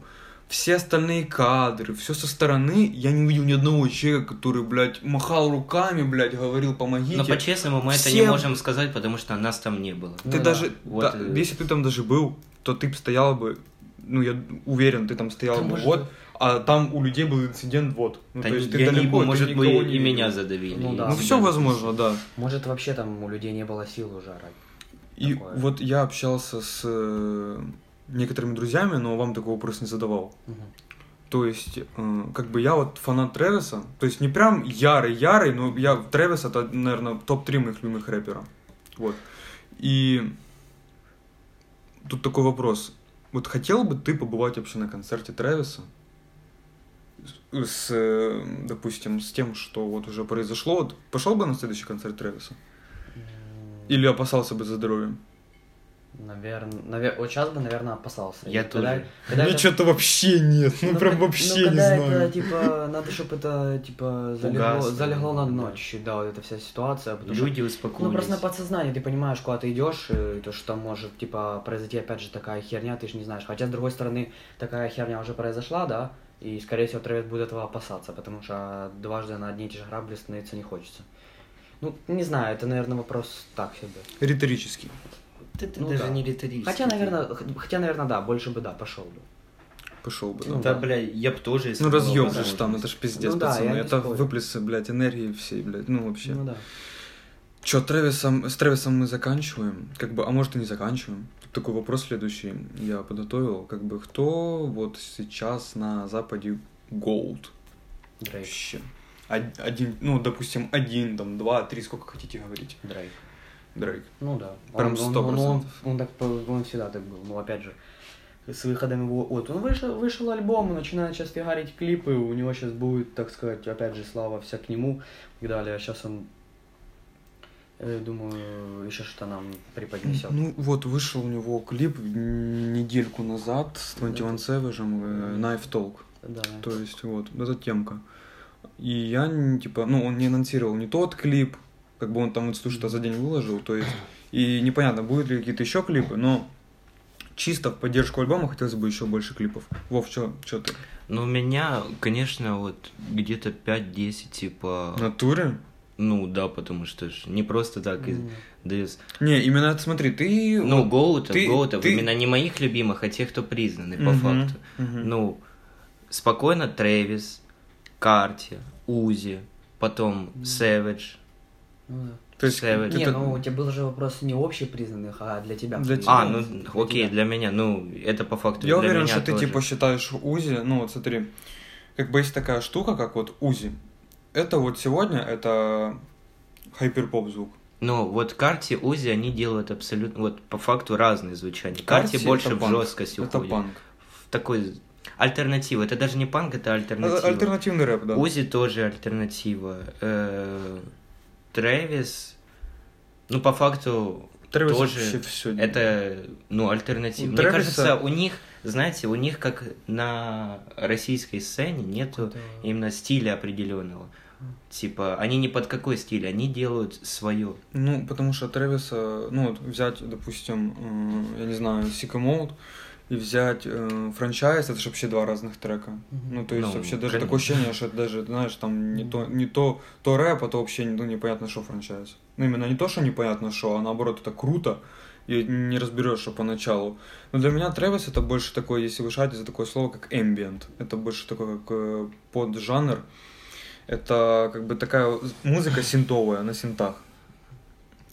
Все остальные кадры, все со стороны, я не увидел ни одного человека, который, блядь, махал руками, блядь, говорил, помогите. Но по-честному мы это не Всем- можем сказать, потому что нас там не было. Ты Ну да. даже, Вот, да, э, если ты там даже был, то ты бы стоял бы, ну, я уверен, ты там стоял Да, бы может, вот, а там у людей был инцидент вот. Ну, Да то есть я ты не далеко, ты может никого бы не и меня видел. задавили. Ну да. Ну, и все возможно, да. Может, вообще там у людей не было сил уже орать. И Такое. вот я общался с э, некоторыми друзьями, но вам такой вопрос не задавал. Мгм. То есть, э, как бы я вот фанат Трэвиса, то есть не прям ярый-ярый, но я Трэвис это, наверное, топ-3 моих любимых рэпера. Вот. И тут такой вопрос. Вот хотел бы ты побывать вообще на концерте Трэвиса? С, э, допустим, с тем, что вот уже произошло, вот пошел бы на следующий концерт Трэвиса? М, Или опасался бы за здоровье? Наверное, вот сейчас бы, наверное, опасался. Я когда- тоже. когда Мне это- что-то вообще нет, ну, Ну, прям вообще ну, не знаю. это, типа, надо, чтобы это, типа, залегло, залегло на дно да. чуть-чуть, да, вот эта вся ситуация. Потому что, Люди ну, успокоились. просто на подсознании ты понимаешь, куда ты идешь, и то, что может, типа, произойти, опять же, такая херня, ты же не знаешь. Хотя, с другой стороны, такая херня уже произошла, да, и, скорее всего, Трэвис будет этого опасаться, потому что дважды на одни и те же грабли становиться не хочется. Ну, не знаю, это, наверное, вопрос так себе. Риторический. Это Ну даже да. не риторически. Хотя, наверное, х- хотя, наверное, да, больше бы, да, пошел бы. Пошел бы. Ну, да. Да, да. бля, я бы тоже, если Ну, разъем же там, это ж пиздец, Ну да, пацаны. не это выплесы, блядь, энергии всей, блядь, ну вообще. Ну да. Че, Трэвисом, с Трэвисом мы заканчиваем, как бы, а может и не заканчиваем. Тут такой вопрос следующий я подготовил, как бы, кто вот сейчас на Западе Gold Дрейк. вообще? Од- Один, ну, допустим, один, там, два, три, сколько хотите говорить, Дрейк. Дрейк. Ну да. Прям Он- он- 100%. Он, он, он так, он всегда так был. Ну, опять же, с выходом его... Вот, он вышел, вышел альбом, и начинает сейчас фигарить клипы, у него сейчас будет, так сказать, опять же, слава вся к нему и так далее. А сейчас он... Э, Думаю, еще что-то нам преподнесет. Ну вот, вышел у него клип недельку назад с 21 Savage, э, Knife Talk. Да. То есть вот, эта темка. И я, типа, ну, он не анонсировал не тот клип, как бы он там инсту что за день выложил, то есть, [CLEARS THROAT] и непонятно, будут ли какие-то еще клипы, но чисто в поддержку альбома хотелось бы еще больше клипов. Вов, что ты? Ну, у меня, конечно, вот где-то 5-10, типа... Натуре? Ну, да, потому что ж не просто так из М. DS. Не, именно смотри, ты... Ну, Гоутов, ты- Гоутов, ты- именно не моих любимых, а тех, кто признаны, по Мгм, факту. мгм. Ну, спокойно Трэвис, Карти, Узи, потом Сэвидж. Ну да. То есть. Не, это- ну у тебя был же вопрос не общепризнанных, а для тебя. Для тебя. А, ну, окей, для меня, ну, это по факту Я для уверен, меня что ты тоже. типа считаешь Узи, ну вот смотри, как бы есть такая штука, как вот Узи. Это вот сегодня это хайперпоп звук. Ну, вот Карти, Узи, они делают абсолютно, вот по факту разные звучания. Карти Карти, больше это в панк. жесткость Это уходит. панк. В такой альтернатива. Это даже не панк, это Э, альтернатива. Альтернативный рэп, да. Узи тоже альтернатива. Э, Трэвис, ну, по факту, Трэвис тоже всё это, ну, альтернатива. У Мне Трэвиса- кажется, у них, знаете, у них, как на российской сцене, нету Да. именно стиля определенного. Типа, они не под какой стиль, они делают свое. Ну, потому что Трэвиса, ну, вот взять, допустим, э, я не знаю, Sicko Mode и взять э, франчайз, это же вообще два разных трека. Мгм. Ну, то есть Ну, вообще даже конечно. такое ощущение, что это даже, знаешь, там не то, не то, то рэп, а то вообще ну, непонятно, что франчайз. Ну, именно не то, что непонятно, что, а наоборот, это круто, и не разберешь, что поначалу. Но для меня Трэвис это больше такой, если вы шарите за такое слово, как ambient. Это больше такой, как э, поджанр. Это как бы такая музыка синтовая на синтах.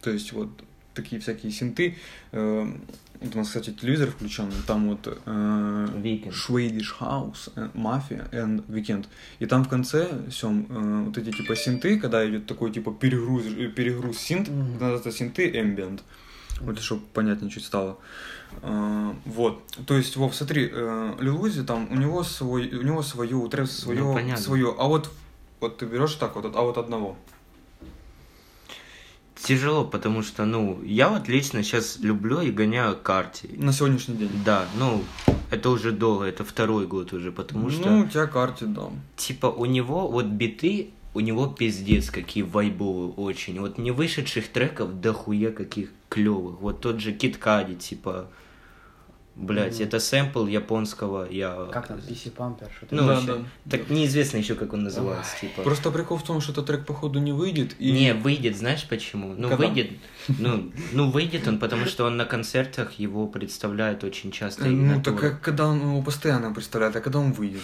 То есть вот такие всякие синты. Э, вот у нас, кстати, телевизор включен, там вот э, House, э, Mafia and Weekend. И там в конце всем э, вот эти типа синты, когда идет такой типа перегруз, э, перегруз синт, Мгм. это синты ambient. Вот чтобы понятнее чуть стало. Э, вот. То есть, Вов, смотри, э, Лил Узи, там у него свой, у него свое, у Трэвиса свое, Ну, понятно. свое. А вот вот ты берешь так вот, а вот одного. Тяжело, потому что, ну, я вот лично сейчас люблю и гоняю карте. На сегодняшний день. Да, ну, это уже долго, это второй год уже, потому что, Ну, у тебя карте, да. типа, у него вот биты, у него пиздец какие вайбовые очень. Вот не вышедших треков дохуя каких клевых. Вот тот же Кит Кади, типа, блять, Мгм. это сэмпл японского, я... Как там, PC Pumper, что-то Ну, Да, вообще, да. так неизвестно еще, как он называется, типа. Просто прикол в том, что этот трек, походу, не выйдет. И... Не, выйдет, знаешь почему? Ну, Когда? выйдет, ну, ну, выйдет он, потому что он на концертах его представляют очень часто. Э, Ну, так как когда он его постоянно представляет, а когда он выйдет?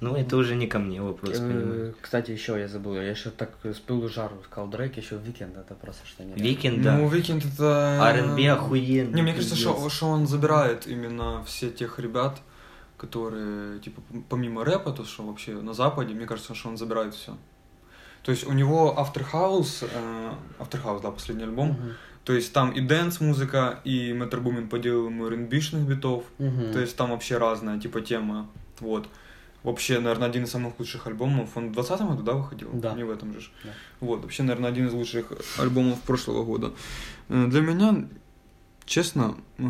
Ну, это уже не ко мне вопрос, понимаешь. Э, Кстати, еще я забыл, я еще так с пылу жару сказал Дрейк, еще Викенд, это просто что нереально. Викенд, да. Ну, Викенд это... R&B охуенный. Не, мне кажется, что он забирает именно все тех ребят, которые, типа, помимо рэпа, то, что вообще на Западе, мне кажется, что он забирает все. То есть у него After Hours, э, After Hours, да, последний альбом, Мгм. то есть там и dance-музыка, и Метро Бумин поделал ему рнбшных битов, Мгм. то есть там вообще разная, типа, тема, вот. Вообще, наверное, один из самых лучших альбомов. Он в 20 году, да, выходил? Да. Не в этом же. Да. Вот, вообще, наверное, один из лучших альбомов прошлого года. Э, Для меня, честно, э,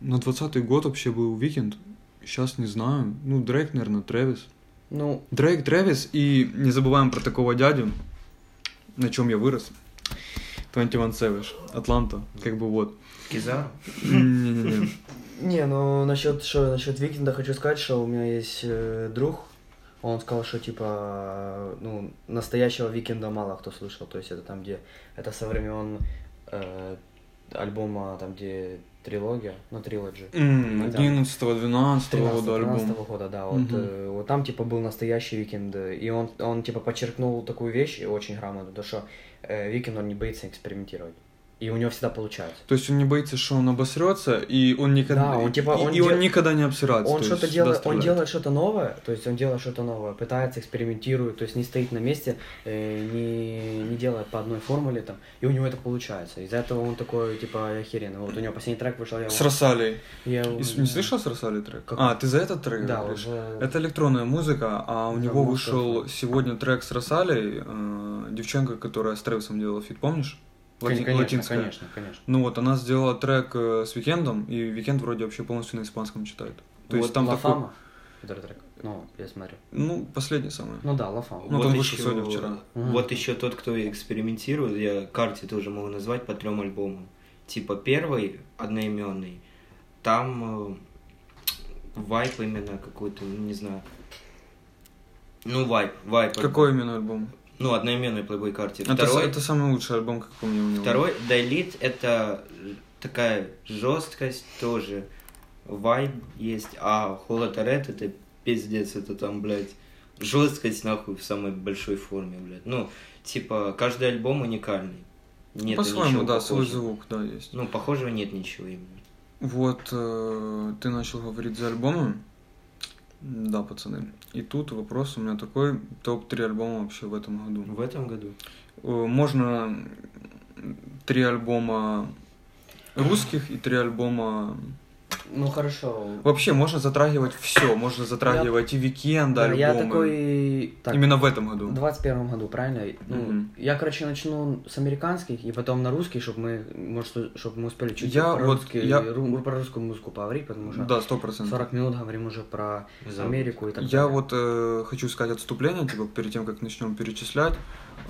на 20 год вообще был Викенд. Сейчас не знаю. Ну, Дрейк, наверное, Трэвис. Ну, Дрейк, Трэвис. И не забываем про такого дядю, на чем я вырос. 21 Savage, Атланта, как бы вот. Кизару? Не-не-не. не, ну насчет, что, насчет Викенда хочу сказать, что у меня есть э, друг, он сказал, что типа, ну, настоящего Викенда мало кто слышал, то есть это там, где, это со времен э, альбома, там, где трилогия, ну, Trilogy. М, Ну, да. 11-12 года альбом. 13 года, да, вот, э, вот там, типа, был настоящий Викенд, э, и он, он типа, подчеркнул такую вещь, очень грамотно, то, что э, Викенд, он не боится экспериментировать, и у него всегда получается. То есть он не боится, что он обосрется, и он никогда, Да, он типа- он и он дел- никогда не обсирается. Он то что-то делает, он делает что-то новое, то есть он делает что-то новое, пытается, экспериментирует, то есть не стоит на месте, э, не, не делает по одной формуле там, и у него это получается. Из-за этого он такой, типа, охеренный. Вот у него последний трек вышел, я С его- Росалей. я И Не слышал с Росалей трек? Как- А, ты за этот трек Да, говоришь? уже... Это электронная музыка, а у Да, него музыка. вышел сегодня трек с Росалей, э, девчонка, которая с Тревисом делала фит, помнишь? Лати- Конечно, латинская. конечно, конечно. Ну вот, она сделала трек э, с Викендом, и Викенд вроде вообще полностью на испанском читает. То есть Вот там La такой... Трек. Ну, я смотрю. Ну, последний самый. Ну да, Fama. Ну, там вышел сегодня, вчера. Мгм. Вот еще тот, кто экспериментирует, я карте тоже могу назвать по трем альбомам. Типа первый, одноименный, там э, вайп именно какой-то, не знаю. Ну, вайп, вайп. Какой именно альбом? Ну, одноименный Playboy карте. Это, Второй, это самый лучший альбом, как по мне, у него. второй Дайлит это такая жесткость тоже. Вайб есть, а Холотарет это пиздец, это там, блядь, жесткость нахуй в самой большой форме, блядь. Ну, типа, каждый альбом уникальный. Нет По-своему, да, свой похожего. звук, да, есть. Ну, похожего нет ничего именно. Вот, э, ты начал говорить за альбомы. Да, пацаны. И тут вопрос у меня такой, топ-3 альбома вообще в этом году. В этом году. Э, Можно три альбома русских и три альбома... Ну хорошо. Вообще, можно затрагивать все. Можно затрагивать и Викенда, Да, альбомы. я такой... Так, Именно в этом году. В 21 году, правильно? Ну, Мгм. я, короче, начну с американских и потом на русский, чтобы мы, может, чтобы мы успели чуть Я про, вот- русский- я- ру- про русскую музыку поговорить, потому что Да, сто процентов. 40 минут говорим уже про За- Америку и так Я далее. вот э, хочу сказать отступление, типа, перед тем, как начнем перечислять.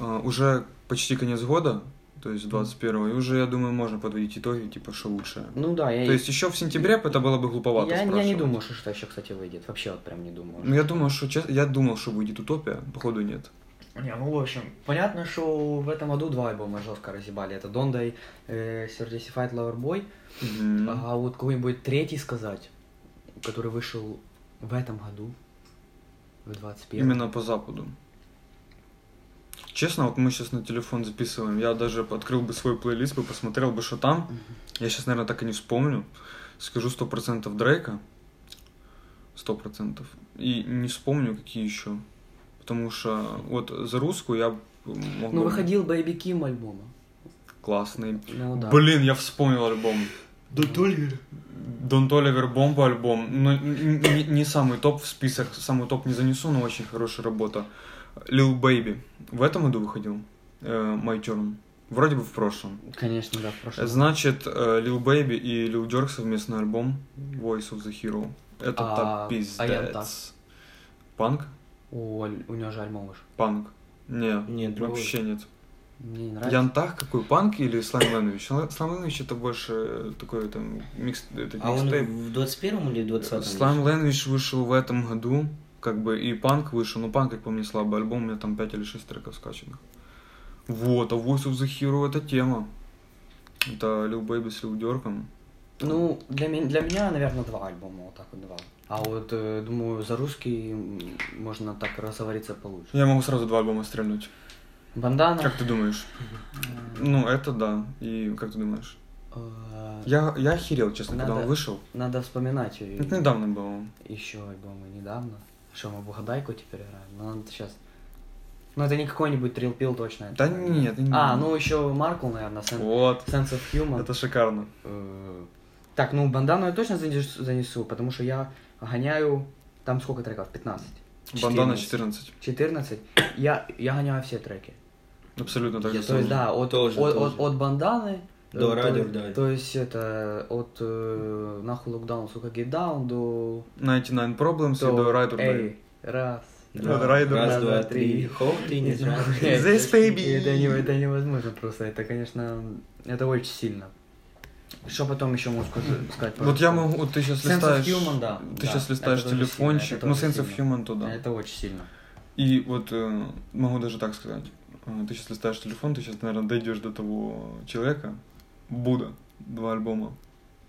Э, уже почти конец года, то есть 21 и уже, я думаю, можно подводить итоги, типа, что лучше. Ну да, я, То есть еще в сентябре это было бы глуповато я, я не думаю, что что еще, кстати, выйдет. Вообще вот прям не думаю. Ну, я думаю, что я думал, что выйдет утопия, походу нет. Не, ну в общем, понятно, что в этом году два альбома жестко разъебали. Это и э, Certified Lover Boy. Мгм. А вот какой-нибудь третий сказать, который вышел в этом году, в 21 Именно по западу. Честно, вот мы сейчас на телефон записываем. Я даже открыл бы свой плейлист, бы посмотрел бы, что там. Я сейчас, наверное, так и не вспомню. Скажу сто процентов Дрейка. Сто процентов. И не вспомню, какие еще. Потому что вот за русскую я мог Ну, бы- выходил Baby Kim альбома. Классный. Ну да. Блин, я вспомнил альбом. Дон Толивер Бомба альбом. Ну, н- не, не самый топ в список, самый топ не занесу, но очень хорошая работа. Lil Baby. В этом году выходил. Э, My Turn. Вроде бы в прошлом. Конечно, да, в прошлом. Значит, э, Lil Baby и Lil Durk совместный альбом Voice of the Hero. Это А, так а пиздец. Панк? У, у него же альбом вышел. Панк. Не, Нет, другой. вообще нет. Мне не нравится. Янтах какой, панк или Слайм Ленович? Слайм Ленович это больше такой там микс, это А он в 21 или 20 Слайм Ленович вышел в этом году, как бы и панк вышел, но панк, как по мне, слабый альбом, у меня там 5 или 6 треков скачанных. Вот, а Voice of the Hero это тема. Это Lil Baby с Lil Durk'ом. Ну, для, меня, для меня, наверное, два альбома, вот так вот два. А вот, э, думаю, за русский можно так разговориться получше. Я могу сразу два альбома стрельнуть. Бандана. Как ты думаешь? Ну, это да. И как ты думаешь? э, Я, я охерел, честно, когда Надо- он вышел. Надо вспоминать э, Это недавно было. еще альбомы недавно. Что, мы в угадайку теперь играем? Ну, надо сейчас... Ну, это не какой-нибудь Pill точно. Да это- нет, не- А, ну еще Маркл, наверное, Sen- Вот. Sense of Human. Это шикарно. Э, Так, ну, бандану я точно занесу, занесу, потому что я гоняю... Там сколько треков? 15? Бандана 14. 14. 14? Я, я гоняю все треки. Абсолютно так Я же То есть, да, от, Тоже, от, тоже. от, от банданы... До то, or Die. то есть, это, от э, нахуй локдаун, сука, get down до... 99 Problems и до Ride or Die. Эй, раз, Да, два, Раз, два, три. Хоп, ты не знаешь. This baby. Это, не, это невозможно просто, это, конечно, это очень сильно. Что потом еще могу скажи- сказать? Вот я могу, вот ты сейчас Sense of листаешь, Human, да. ты Да, сейчас листаешь телефончик, ну Sense of. Human то да. Это очень сильно. И вот э, могу даже так сказать, Э, ты сейчас листаешь телефон, ты сейчас, наверное, дойдешь до того человека, Будда, два альбома.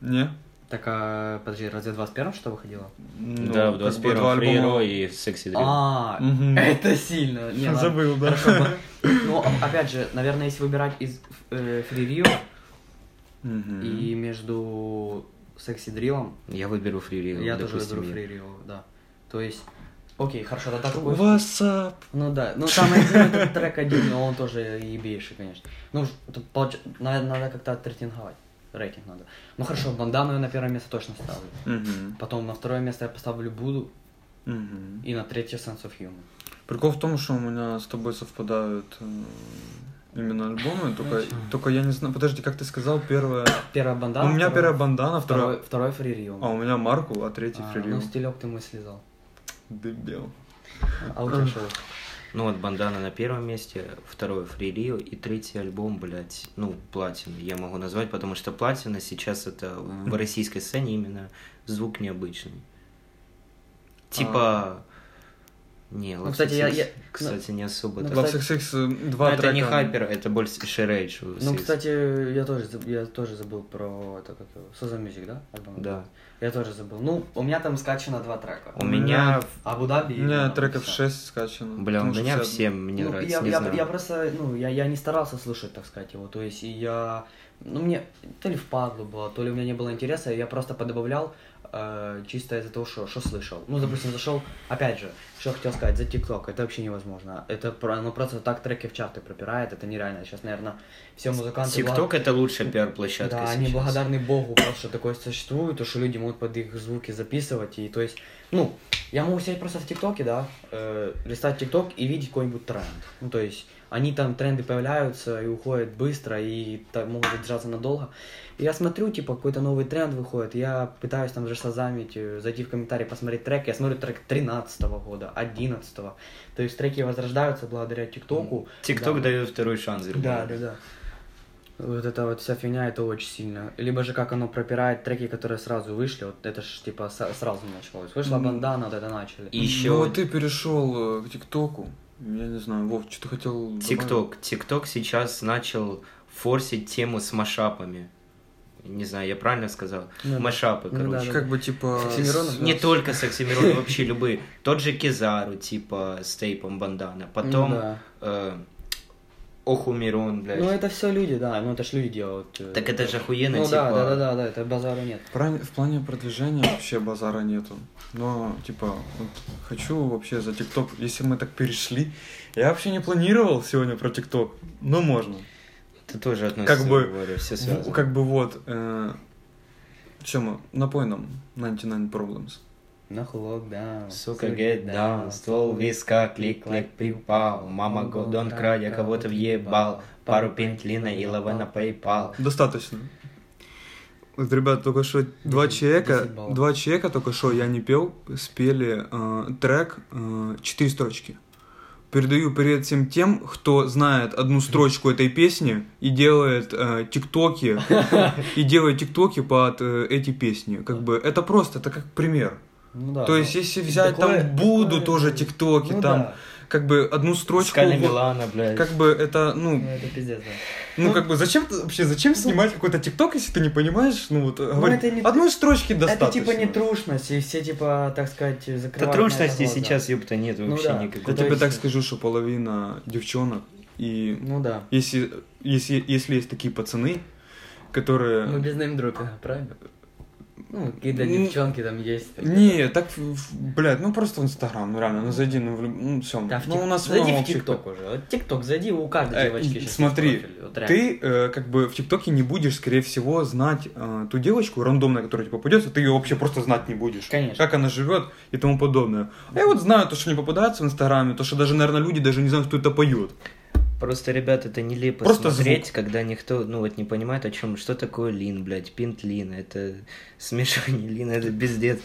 Не? Так, а, подожди, разве в 21 что выходило? Ну, Да, в как бы 21 два Free альбома. Hero и Sexy Dream. А, Мгм. это сильно. Не. Забыл, да. Хорошо, но- Ну, а- опять же, наверное, если выбирать из э, Free Rio Мгм. и между Секси Дриллом, Я выберу Free Hero, я тоже выберу. Free Rio, да. То есть, окей, хорошо, тогда какой... What's up? Ну да, ну этот трек один, но он тоже ебейший, конечно. Ну, получ- надо, надо как-то отрейтинговать. Рейтинг надо. Ну хорошо, бандану я на первое место точно ставлю. Потом на второе место я поставлю Буду и на третье Sense of Humor. Прикол в том, что у меня с тобой совпадают э, именно альбомы, только, Короче. только я не знаю, подожди, как ты сказал, первое... Первая бандана. у меня второй- первая бандана, вторая... Второй, второй Rio. А у меня Марку, а третий А, Фририл. Ну, стилек ты мой слезал. Дебил. А у тебя что? Ну вот Бандана на первом месте, второй Free Rio и третий альбом, блядь, ну, Платина я могу назвать, потому что Платина сейчас это в [LAUGHS] российской сцене именно звук необычный. Типа... Не, Ну, Love кстати, я- я- кстати, не особо. ну, так. Love кстати- Six, э, два это трека. не хайпер, это больше Шерейдж. Ну, кстати, я тоже, я тоже забыл про это, как его, Соза Music, да? альбом? Да. Я тоже забыл. Ну, у меня там скачано два трека. У меня, Абу-Даби. У меня треков. 6 скачано. бля, у меня все- мне Ну, нравится, я, не я, знаю. я просто, ну, я, я не старался слушать, так сказать, его. То есть, я, ну, мне то ли впадло было, то ли у меня не было интереса, я просто подобавлял э, чисто из-за того, что, что слышал. Ну, допустим, зашел, опять же, что хотел сказать, за ТикТок, это вообще невозможно. Это про- ну, просто так треки в чарты пропирает, это нереально. Сейчас, наверное, все музыканты... ТикТок это лучшая пиар-площадка Да, сейчас. они благодарны Богу, просто, что такое существует, то, что люди могут под их звуки записывать. И то есть, ну, я могу сидеть просто в ТикТоке, да, э, листать ТикТок и видеть какой-нибудь тренд. Ну, то есть, они там, тренды появляются и уходят быстро, и так могут задержаться надолго. И я смотрю, типа, какой-то новый тренд выходит, я пытаюсь там же созамить, э, зайти в комментарии, посмотреть трек, я смотрю трек 13 года, 11 То есть, треки возрождаются благодаря ТикТоку. ТикТок Да. дает второй шанс, Да, да, да. Вот эта вот вся фигня, это очень сильно. Либо же как оно пропирает треки, которые сразу вышли, вот это ж типа сразу началось. Вышла Мгм. бандана, вот это начали. И еще Ну, вот ты перешел э, к ТикТоку. Я не знаю, Вов, что ты хотел? ТикТок. ТикТок сейчас начал форсить тему с машапами. Не знаю, я правильно сказал? Ну да. Машапы, Ну да, короче. да. Как бы типа... С? Не только с Оксимироном, [LAUGHS] вообще любые. Тот же Кизару, типа, с тейпом бандана. Потом Ну да. э, Охумирон, блядь. Ну это все люди, да, ну это ж люди делают. э, Так это же охуенно, Ну да, типа... да, да, да, да, это базара нет. В плане, в плане продвижения вообще базара нету. Но, типа, вот хочу вообще за ТикТок, если мы так перешли, я вообще не планировал сегодня про ТикТок, но можно. Это тоже относится, Как бы, говорю, все связано. как бы вот, э, Сема, напой нам 99 Problems. Нахуй локдаун. Сука, get down, ствол виска, клик, клик, припал. Мама Годон край, я кого-то въебал. Пару пентлина и лава на PayPal. Достаточно. Вот, ребят, только что два 10 человека, два человека только что я не пел, спели э, трек э, четыре строчки. Передаю привет всем тем, кто знает одну строчку этой песни и делает э, тиктоки [LAUGHS] и делает тиктоки под э, эти песни. Как бы это просто, это как пример. Ну да. То ну, есть если взять такое- там буду такое- тоже тиктоки, ну там да. как бы одну строчку, Скаля Милана, блядь. как бы это ну Ну это пиздец, да. ну, Ну, как бы, зачем ты вообще, зачем снимать какой-то ТикТок, если ты не понимаешь, ну, вот, говорить, это не- одной строчки достаточно. Это типа не трушность, и все типа, так сказать, Да закрывают. трушности это глаза. сейчас, ёпта, нет Ну вообще да. Я никакой. То тебе есть- так скажу, что половина девчонок, и Ну да. если, если, если есть такие пацаны, которые... Мы без неймдропинга, правильно? Ну, какие-то девчонки там есть. Не, так, блядь, ну просто в Инстаграм, ну реально, ну зайди, ну, ну все. Да, ну у нас зайди в ТикТок уже. Вот ТикТок, зайди, у каждой Э, девочки сейчас смотри. Ты, э, как бы, в ТикТоке не будешь, скорее всего, знать э, ту девочку рандомную, которая тебе попадется, ты ее вообще просто знать не будешь. Конечно. Как она живет и тому подобное. А я вот знаю то, что не попадается в Инстаграме, то, что даже, наверное, люди даже не знают, кто это поет. Просто, ребят, это нелепо Просто смотреть, звук. когда никто, ну вот, не понимает, о чем, что такое лин, блядь, пинт лина, это [LAUGHS] смешание лина, это пиздец.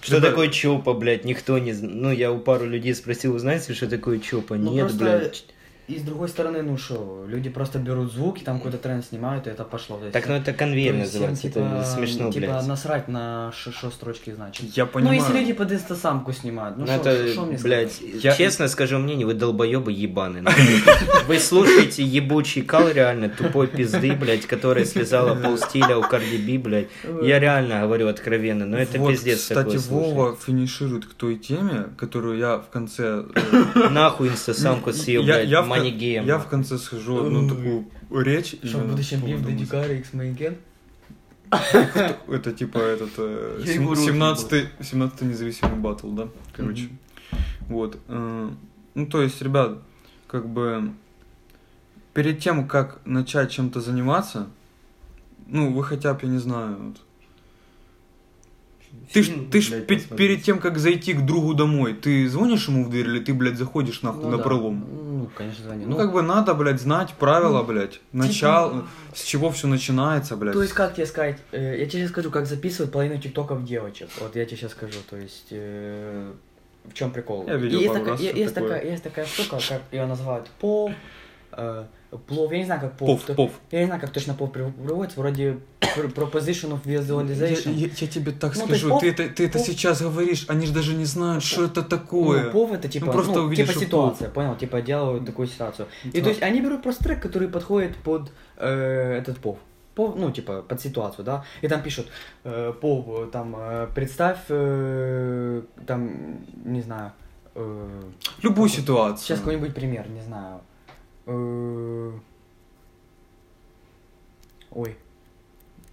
Что Ребят- такое чопа, блядь, никто не знает. Ну, я у пару людей спросил, вы знаете, что такое чопа? Ну, Нет, просто блядь. И с другой стороны, ну что, люди просто берут звуки, там какой-то тренд снимают, и это пошло. То есть, Так, ну это конвейер называется, это смешно, типа, блядь. насрать на шо строчки значит. Я понимаю. Ну, если люди под инстасамку снимают, ну Ну, что это, мне блядь, сказать? Я- честно скажу мнение, вы долбоебы ебаные. нахуй. [LAUGHS] Вы слушаете ебучий кал реально тупой пизды, блядь, которая слезала полстиля у Карди Би, блядь. Я реально говорю откровенно, но это пиздец кстати. Вова финиширует к той теме, которую я в конце... э, Нахуй инстасамку съел, блядь, манигеем. я в конце скажу одну такую речь. Что в будущем музыки. Дедикара X Мейкен? Это типа этот э, Я сем- его руки 17 17 независимый батл, да? Короче. Вот. э, Ну, то есть, ребят, как бы перед тем, как начать чем-то заниматься, ну, вы хотя бы, я не знаю, вот, ты ж, Фильм, ты ж блядь, пе- перед тем, как зайти к другу домой, ты звонишь ему в дверь или ты, блядь, заходишь нахуй Ну на да. пролом? Ну ну, конечно, звони. Ну, как бы надо, блядь, знать правила, блядь. Начало, с чего все начинается, блядь. То есть, как тебе сказать, э, я тебе сейчас скажу, как записывают половину тиктоков девочек. Вот я тебе сейчас скажу, то есть, э, в чем прикол? Я видел есть, такая, есть, такая, есть такая штука, как ее называют пов, э, плов, я не знаю, как пов. Пов, То- пов. Я не знаю, как точно пов приводится, вроде pr- proposition of Я, visualization. я- я тебе так Ну, скажу, ты пов- это, ты это пов- сейчас говоришь, они же даже не знают, что это такое. Ну, пов это типа, Ну, просто ну, типа ситуация, понял? Типа делают такую ситуацию. И Да. то есть они берут просто трек, который подходит под э, этот пов. Пов, ну, типа, под ситуацию, да, и там пишут, э, пов, э, там, э, представь, э, там, не знаю, э, Любую Сейчас ситуацию. какой-нибудь пример, не знаю. Э, Ой,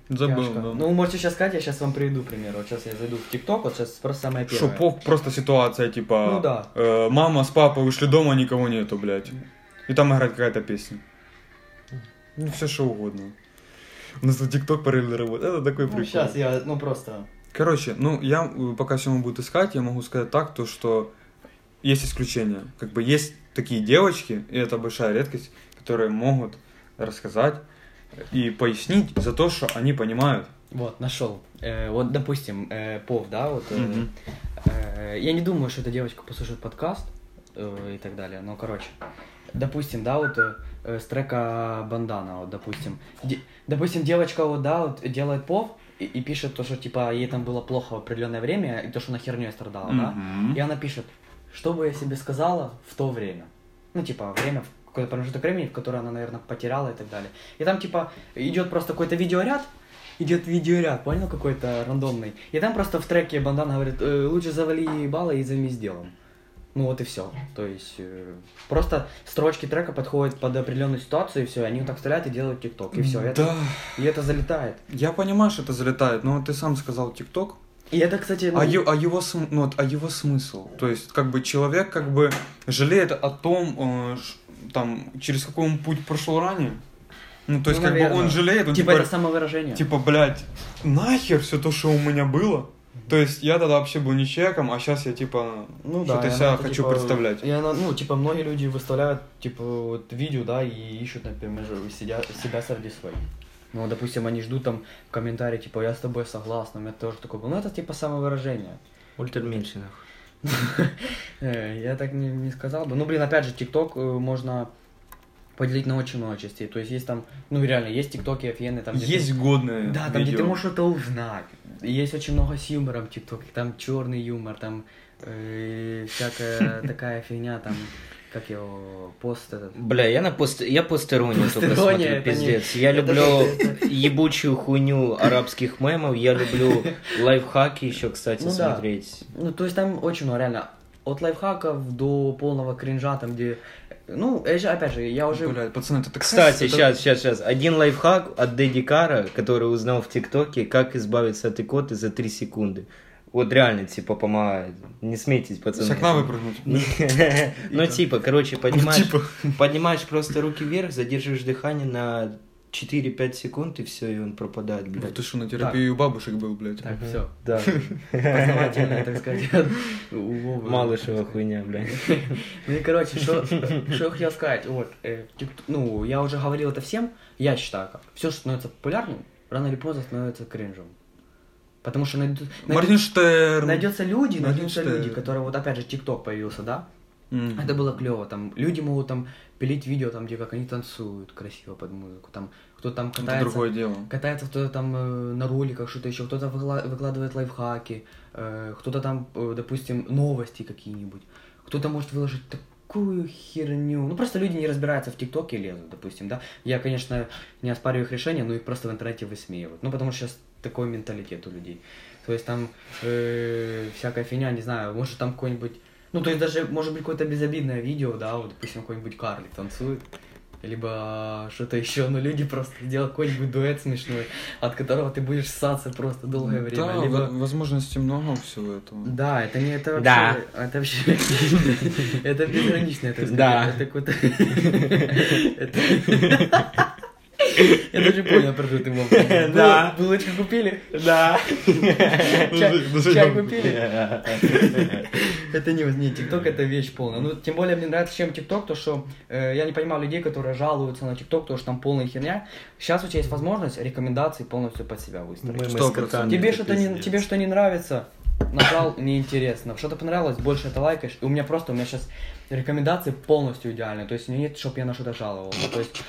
Забыл, тяжко. да. Ну, вы можете сейчас сказать, я сейчас вам приведу пример. Вот сейчас я зайду в ТикТок, вот сейчас просто самое первое. пов, просто ситуация, типа, Ну да. э, мама с папой вышли дома, никого нету, блядь. И там играет какая-то песня. Ну, все что угодно. У нас тут ТикТок параллельно работает. Это такой Ну, прикол. сейчас я, ну, просто... Короче, ну, я, э, пока Сема будет искать, я могу сказать так, то, что есть исключения. Как бы есть такие девочки, и это большая редкость, которые могут рассказать и пояснить за то, что они понимают. Вот, нашел. Э, вот, допустим, э, Пов, да, вот. э, Мгм. э, я не думаю, что эта девочка послушает подкаст э, и так далее. Но, короче, допустим, да, вот э, э, с трека Бандана, вот, допустим. Де- допустим, девочка вот, да, вот делает Пов и, и пишет то, что, типа, ей там было плохо в определенное время, и то, что она херней страдала, да. Мгм. И она пишет, что бы я себе сказала в то время. Ну, типа, время, какой-то промежуток времени, в которое она, наверное, потеряла и так далее. И там, типа, идет просто какой-то видеоряд, идет видеоряд, понял, какой-то рандомный. И там просто в треке Бандана говорит, «Э, лучше завали баллы и займись делом. Ну вот и все. То есть э, просто строчки трека подходят под определенную ситуацию, и все, они вот так вставляют и делают тикток, и все. Да, И это залетает. я понимаю, что это залетает, но ты сам сказал ТикТок, И это, кстати, ну, а, е- а его см- ну, а его смысл? То есть, как бы человек как бы жалеет о том, э, там, через какой он путь прошел ранее. Ну, то есть, Ну, как бы наверное. он жалеет, он типа, типа, это самовыражение. типа, блядь, нахер все то, что у меня было. То есть, я тогда вообще был не человеком, а сейчас я, типа, Ну что-то и себя это, хочу типа, представлять. И она, ну, типа, многие люди выставляют, типа, вот видео, да, и ищут, например, себя, себя среди своих. Ну, допустим, они ждут там в комментарии, типа, я с тобой согласна, у меня тоже такое было. Ну, это, типа, самовыражение. Ультраменьшинах. [LAUGHS] Э, Я так не, не сказал бы. Ну, блин, опять же, ТикТок э, можно поделить на очень много частей. То есть есть там, ну, реально, есть ТикТоки офигенные, там, где ты- Есть годные Да, там, где ты видео. можешь что-то узнать. Есть очень много с юмором в ТикТоке. Там черный юмор, там э, всякая [LAUGHS] такая фигня, там, как его, пост этот. Бля, я на пост... я постеронию только смотрю, это не- пиздец. Я это люблю ебучую хуйню арабских мемов, я люблю [LAUGHS] лайфхаки еще, кстати, Ну да. смотреть. Ну, то есть там очень много, реально. От лайфхаков до полного кринжа, там, где... Ну, опять же, я уже... Блядь, пацаны, это такая- Кстати, это- сейчас, сейчас, сейчас. Один лайфхак от Дэдди Кара, который узнал в ТикТоке, как избавиться от икоты за 3 секунды. Вот реально, типа, помогает. Не смейтесь, пацаны. С окна выпрыгнуть. [LAUGHS] Ну, типа, короче, поднимаешь, Типа. поднимаешь просто руки вверх, задерживаешь дихание на 4-5 секунд, и все, и он пропадает, Бля, блядь. ты что, на терапии у бабушек был, блядь? Так, все. Да. Познавательная, так сказать, у. Малышева хуйня, блядь. Ну и, короче, что я хотел сказать, вот, э, ну, я уже говорил это всем, я считаю как, все, что становится популярным, рано или поздно становится кринжем. Потому что найдут, найдут- найдется люди, найдутся люди, которые, вот опять же, ТикТок появился, да, Мгм. это было клево, там, люди могут там пилить видео, там, где как они танцуют красиво под музыку, там, кто там Это катается, другое дело. катается кто-то там э, на роликах, что-то еще, кто-то выкла- выкладывает лайфхаки, э, кто-то там, э, допустим, новости какие-нибудь, кто-то может выложить такую херню. Ну, просто люди не разбираются в ТикТоке лезут, допустим, да. Я, конечно, не оспариваю их решения, но их просто в интернете высмеивают. Ну, потому что сейчас такой менталитет у людей. То есть там э, всякая фигня, не знаю, может там какой-нибудь... Ну, то есть даже, может быть, какое-то безобидное видео, да, вот, допустим, какой-нибудь карлик танцует, либо что-то еще, но люди просто сделают какой-нибудь дуэт смешной, от которого ты будешь ссаться просто долгое время. Да, либо... во- возможностей много всего этого. Да, это не это вообще. Да. Это вообще. [LAUGHS] Это безграничное, так сказать. Да. Это какой-то. [LAUGHS] Я даже понял, про что ты мог. [LAUGHS] Да. Булочку купили? Да. [LAUGHS] Чай купили? [LAUGHS] Это не, не, ТикТок это вещь полная. Ну, тем более мне нравится, чем ТикТок, то что э, я не понимаю людей, которые жалуются на ТикТок, то что там полная херня. Сейчас у тебя есть возможность рекомендации полностью под себя выстроить. Тебе что-то не, тебе что не нравится, нажал неинтересно. Что-то понравилось, больше это лайкаешь. И у меня просто, у меня сейчас рекомендации полностью идеальные. То есть нет, чтобы я на что-то жаловался. То есть...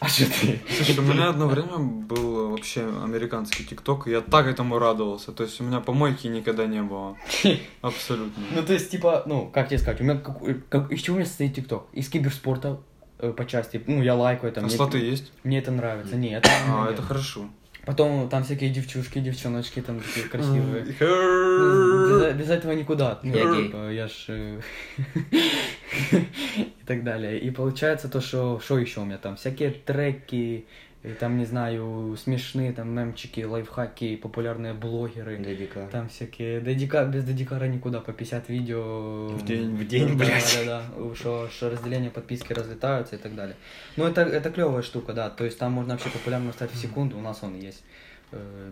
А что ты? Слушай, у меня одно время был вообще американский ТикТок, и я так этому радовался. То есть у меня помойки никогда не было. [LAUGHS] Абсолютно. Ну, то есть, типа, ну, как тебе сказать, у меня, как, как- из чего у меня состоит ТикТок? Из киберспорта э, по части, ну, я лайкаю это. А мне- слоты есть? Мне это нравится. Нет. А, это хорошо. Потом там всякие девчушки, девчоночки там такие красивые. Без, без этого никуда. Ну, Я типа, Я ж... э, [LAUGHS] И так далее. И получается то, что... Что еще у меня там? Всякие треки, и там, не знаю, смешные там мемчики, лайфхаки, популярные блогеры. Дедика. Там всякие дедика, без дедикара никуда, по 50 видео В день. В день, да, блядь. Да, да, что, что разделение подписки разлетаются и так далее. Ну, это, это клевая штука, да. То есть там можно вообще популярно стать в секунду. У нас он есть.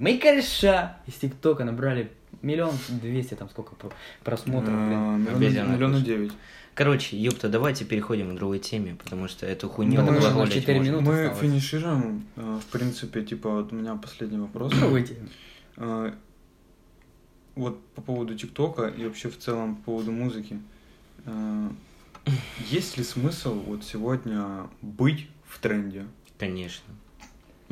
Мои кореша из ТикТока набрали миллион двести, там сколько про- просмотров, блин. Миллион- девять. Короче, ёпта, давайте переходим к другой теме, потому что эту хуйню Потому что глаголить четыре можно. минуты. Мы осталось. финишируем. э, В принципе, типа, вот у меня последний вопрос. Выйти. Э, Вот по поводу ТикТока и вообще в целом по поводу музыки. Э, Есть ли смысл вот сегодня быть в тренде? Конечно.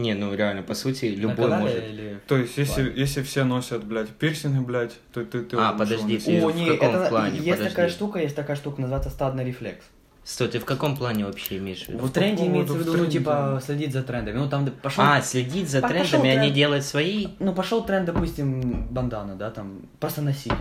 Не, ну реально, по сути, любой может. или- То есть, если, если все носят, блядь, пирсинги, блядь, то ты, ты А, подожди, ты-. О, в не, каком это плане? есть Подожди. такая штука, есть такая штука, называется стадный рефлекс. Стой, ты в каком плане вообще имеешь в виду? В тренде имеется в в виду, ну, типа, следить за трендами. Ну, там пошел... А, следить за По- трендами, пошел а тренд. делать свои? Ну, пошел тренд, допустим, бандана, да, там, просто носить.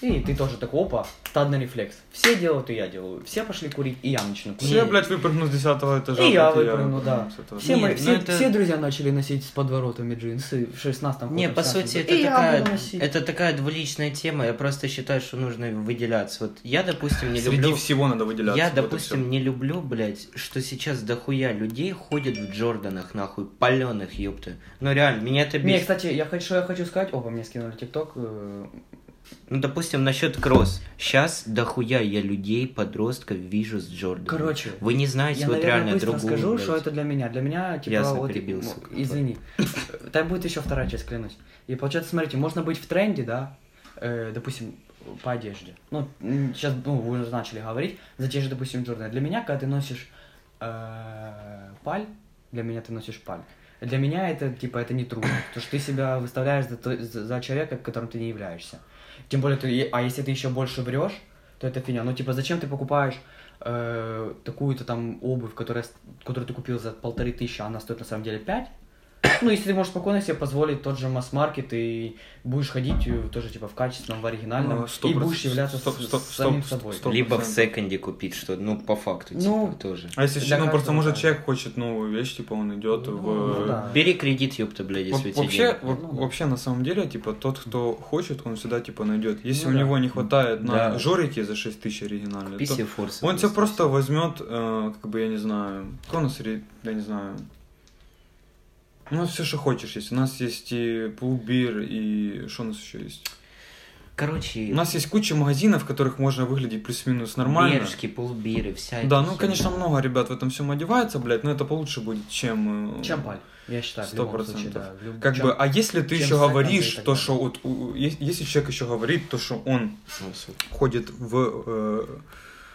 И ты тоже такой, опа, стадный рефлекс. Все делают, и я делаю. Все пошли курить, и я начну курить. Все, блядь, выпрыгну с десятого этажа. И я выпрыгну, да. Все, Не, мои- ну все, это- все друзья начали носить с подворотами джинсы в 16 Не, по сути, это и такая, это такая двуличная тема. Я просто считаю, что нужно выделяться. Вот я, допустим, не Среди люблю. всего надо выделяться. Я, вот допустим, не люблю, блядь, что сейчас дохуя людей ходят в Джорданах, нахуй, паленых, ёпта. Ну реально, меня это Не, бесит. кстати, я хочу, я хочу сказать, опа, мне скинули ТикТок. Ну, допустим, насчет кросс. Сейчас дохуя я людей, подростков вижу с Джорданом. Короче, Вы не знаете Я, вот наверное, реально быстро другую, скажу, блядь. что это для меня. Для меня, типа, Ясно, вот, перебил, сука. извини. [LAUGHS] Там будет еще вторая часть, клянусь. И получается, смотрите, можно быть в тренде, да, э, допустим, по одежде. Ну, сейчас, ну, вы уже начали говорить, за те же, допустим, Джорданы. Для меня, когда ты носишь э, паль, для меня ты носишь паль. Для меня это, типа, это не трудно. Потому что ты себя выставляешь за, за человека, которым ты не являешься. Тем более, ты, а если ты еще больше врешь, то это фигня. Ну, типа, зачем ты покупаешь э, такую-то там обувь, которая, которую ты купил за полторы тысячи, а она стоит на самом деле пять? Ну, если ты можешь спокойно себе позволить тот же масс-маркет и будешь ходить э, тоже, типа, в качественном, в оригинальном, сто и будешь являться стоп, с- стоп, самим стоп, собой. стоп. Либо в 100%. секонде купить что-то, ну, по факту, Ну, типа, тоже. А если, Для ну, просто, может, да. человек хочет новую вещь, типа, он идет Ну, в... ну да. Бери кредит, ёпта, блядь, если Вообще, во- Ну вообще, на самом деле, типа, тот, кто хочет, он всегда, типа, найдет. Если Ну у да. него не хватает на Да. жорики за 6 тысяч оригинальные, Купи то он тебе просто возьмет, э, как бы, я не знаю, конусери, я не знаю, ну, все, что хочешь есть. У нас есть и пулбир, и что у нас еще есть? Короче, У нас есть куча магазинов, в которых можно выглядеть плюс-минус нормально. бережки, полбиры, вся Да, ну, херня. конечно, много ребят в этом всем одевается, блядь, но это получше будет, чем... э, Чем паль, я считаю, в Сто любом случае, процентов. да. В люб- Как чем- бы, а если ты чем еще говоришь, то, что вот, у- если человек еще говорит, то, что он ходит в, э,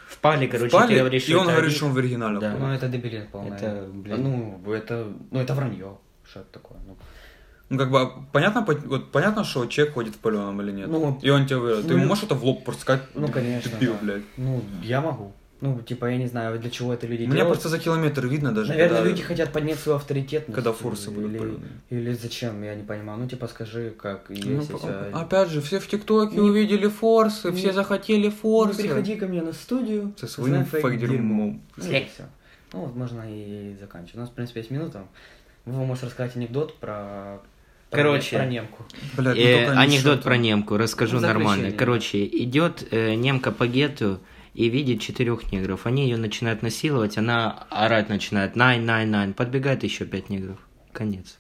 В пале, короче, в пале, ты говоришь, и он говорит, что он в оригинале. Да. Ну, это дебилизм полный. Это, блин. Ну, это, ну, это вранье. Что это такое? Ну, Ну, как бы, а понятно, по- вот, понятно, что человек ходит в паленом или нет? Ну, и он тебе говорит, ты ну, ему можешь это в лоб сказать? Ну, конечно, Дебил, да. блядь. ну, я могу. Ну, типа, я не знаю, для чего это люди Мне делают. просто за километр видно даже, Наверное, когда, люди хотят поднять свою авторитетность. когда форсы будут или, паленые. или зачем, я не понимаю. Ну, типа, скажи, как есть. Ну, и по- всё. опять же, все в ТикТоке Не- увидели форсы, не- все захотели Ну, форсы. приходи ко мне на студию. Со своим фейк-дерьмом. Ну, и всё. Ну, вот можно и заканчивать. У нас, в принципе, есть минута. Вова может рассказать анекдот про... Короче. Про немку. Блядь, ну Э, анекдот про немку, расскажу Ну, заключение. нормально. Короче, идет э, немка по гету и видит четырех негров. Они ее начинают насиловать, она орать начинает найн, найн, найн. Подбегает еще пять негров. Конец.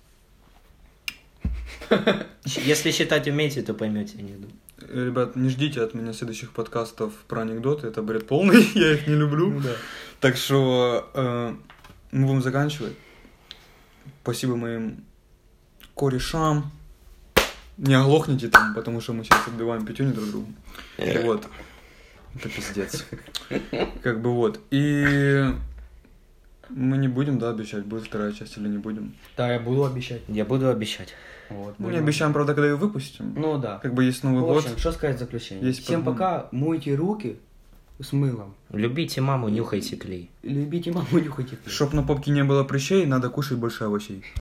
[LAUGHS] Если считать умеете, то поймете анекдот. Э, Ребят, не ждите от меня следующих подкастов про анекдоты, это бред полный, [LAUGHS] я их не люблю. Так что э, мы будем заканчивать. Спасибо моим корешам. Не оглохните там, потому что мы сейчас отбиваем пятюни друг другу. Вот. Это пиздец. Как бы вот. И мы не будем, да, обещать, будет вторая часть или не будем. Да, я буду обещать. Я буду обещать. Вот, Мы не будем. обещаем, правда, когда ее выпустим. Ну да. Как бы есть Новый В год. общем, что сказать в заключение? Есть Всем подумай. пока, мойте руки с мылом. Любите маму, нюхайте клей. Любите маму, нюхайте. Чтоб на попке не было прыщей, надо кушать больше овощей.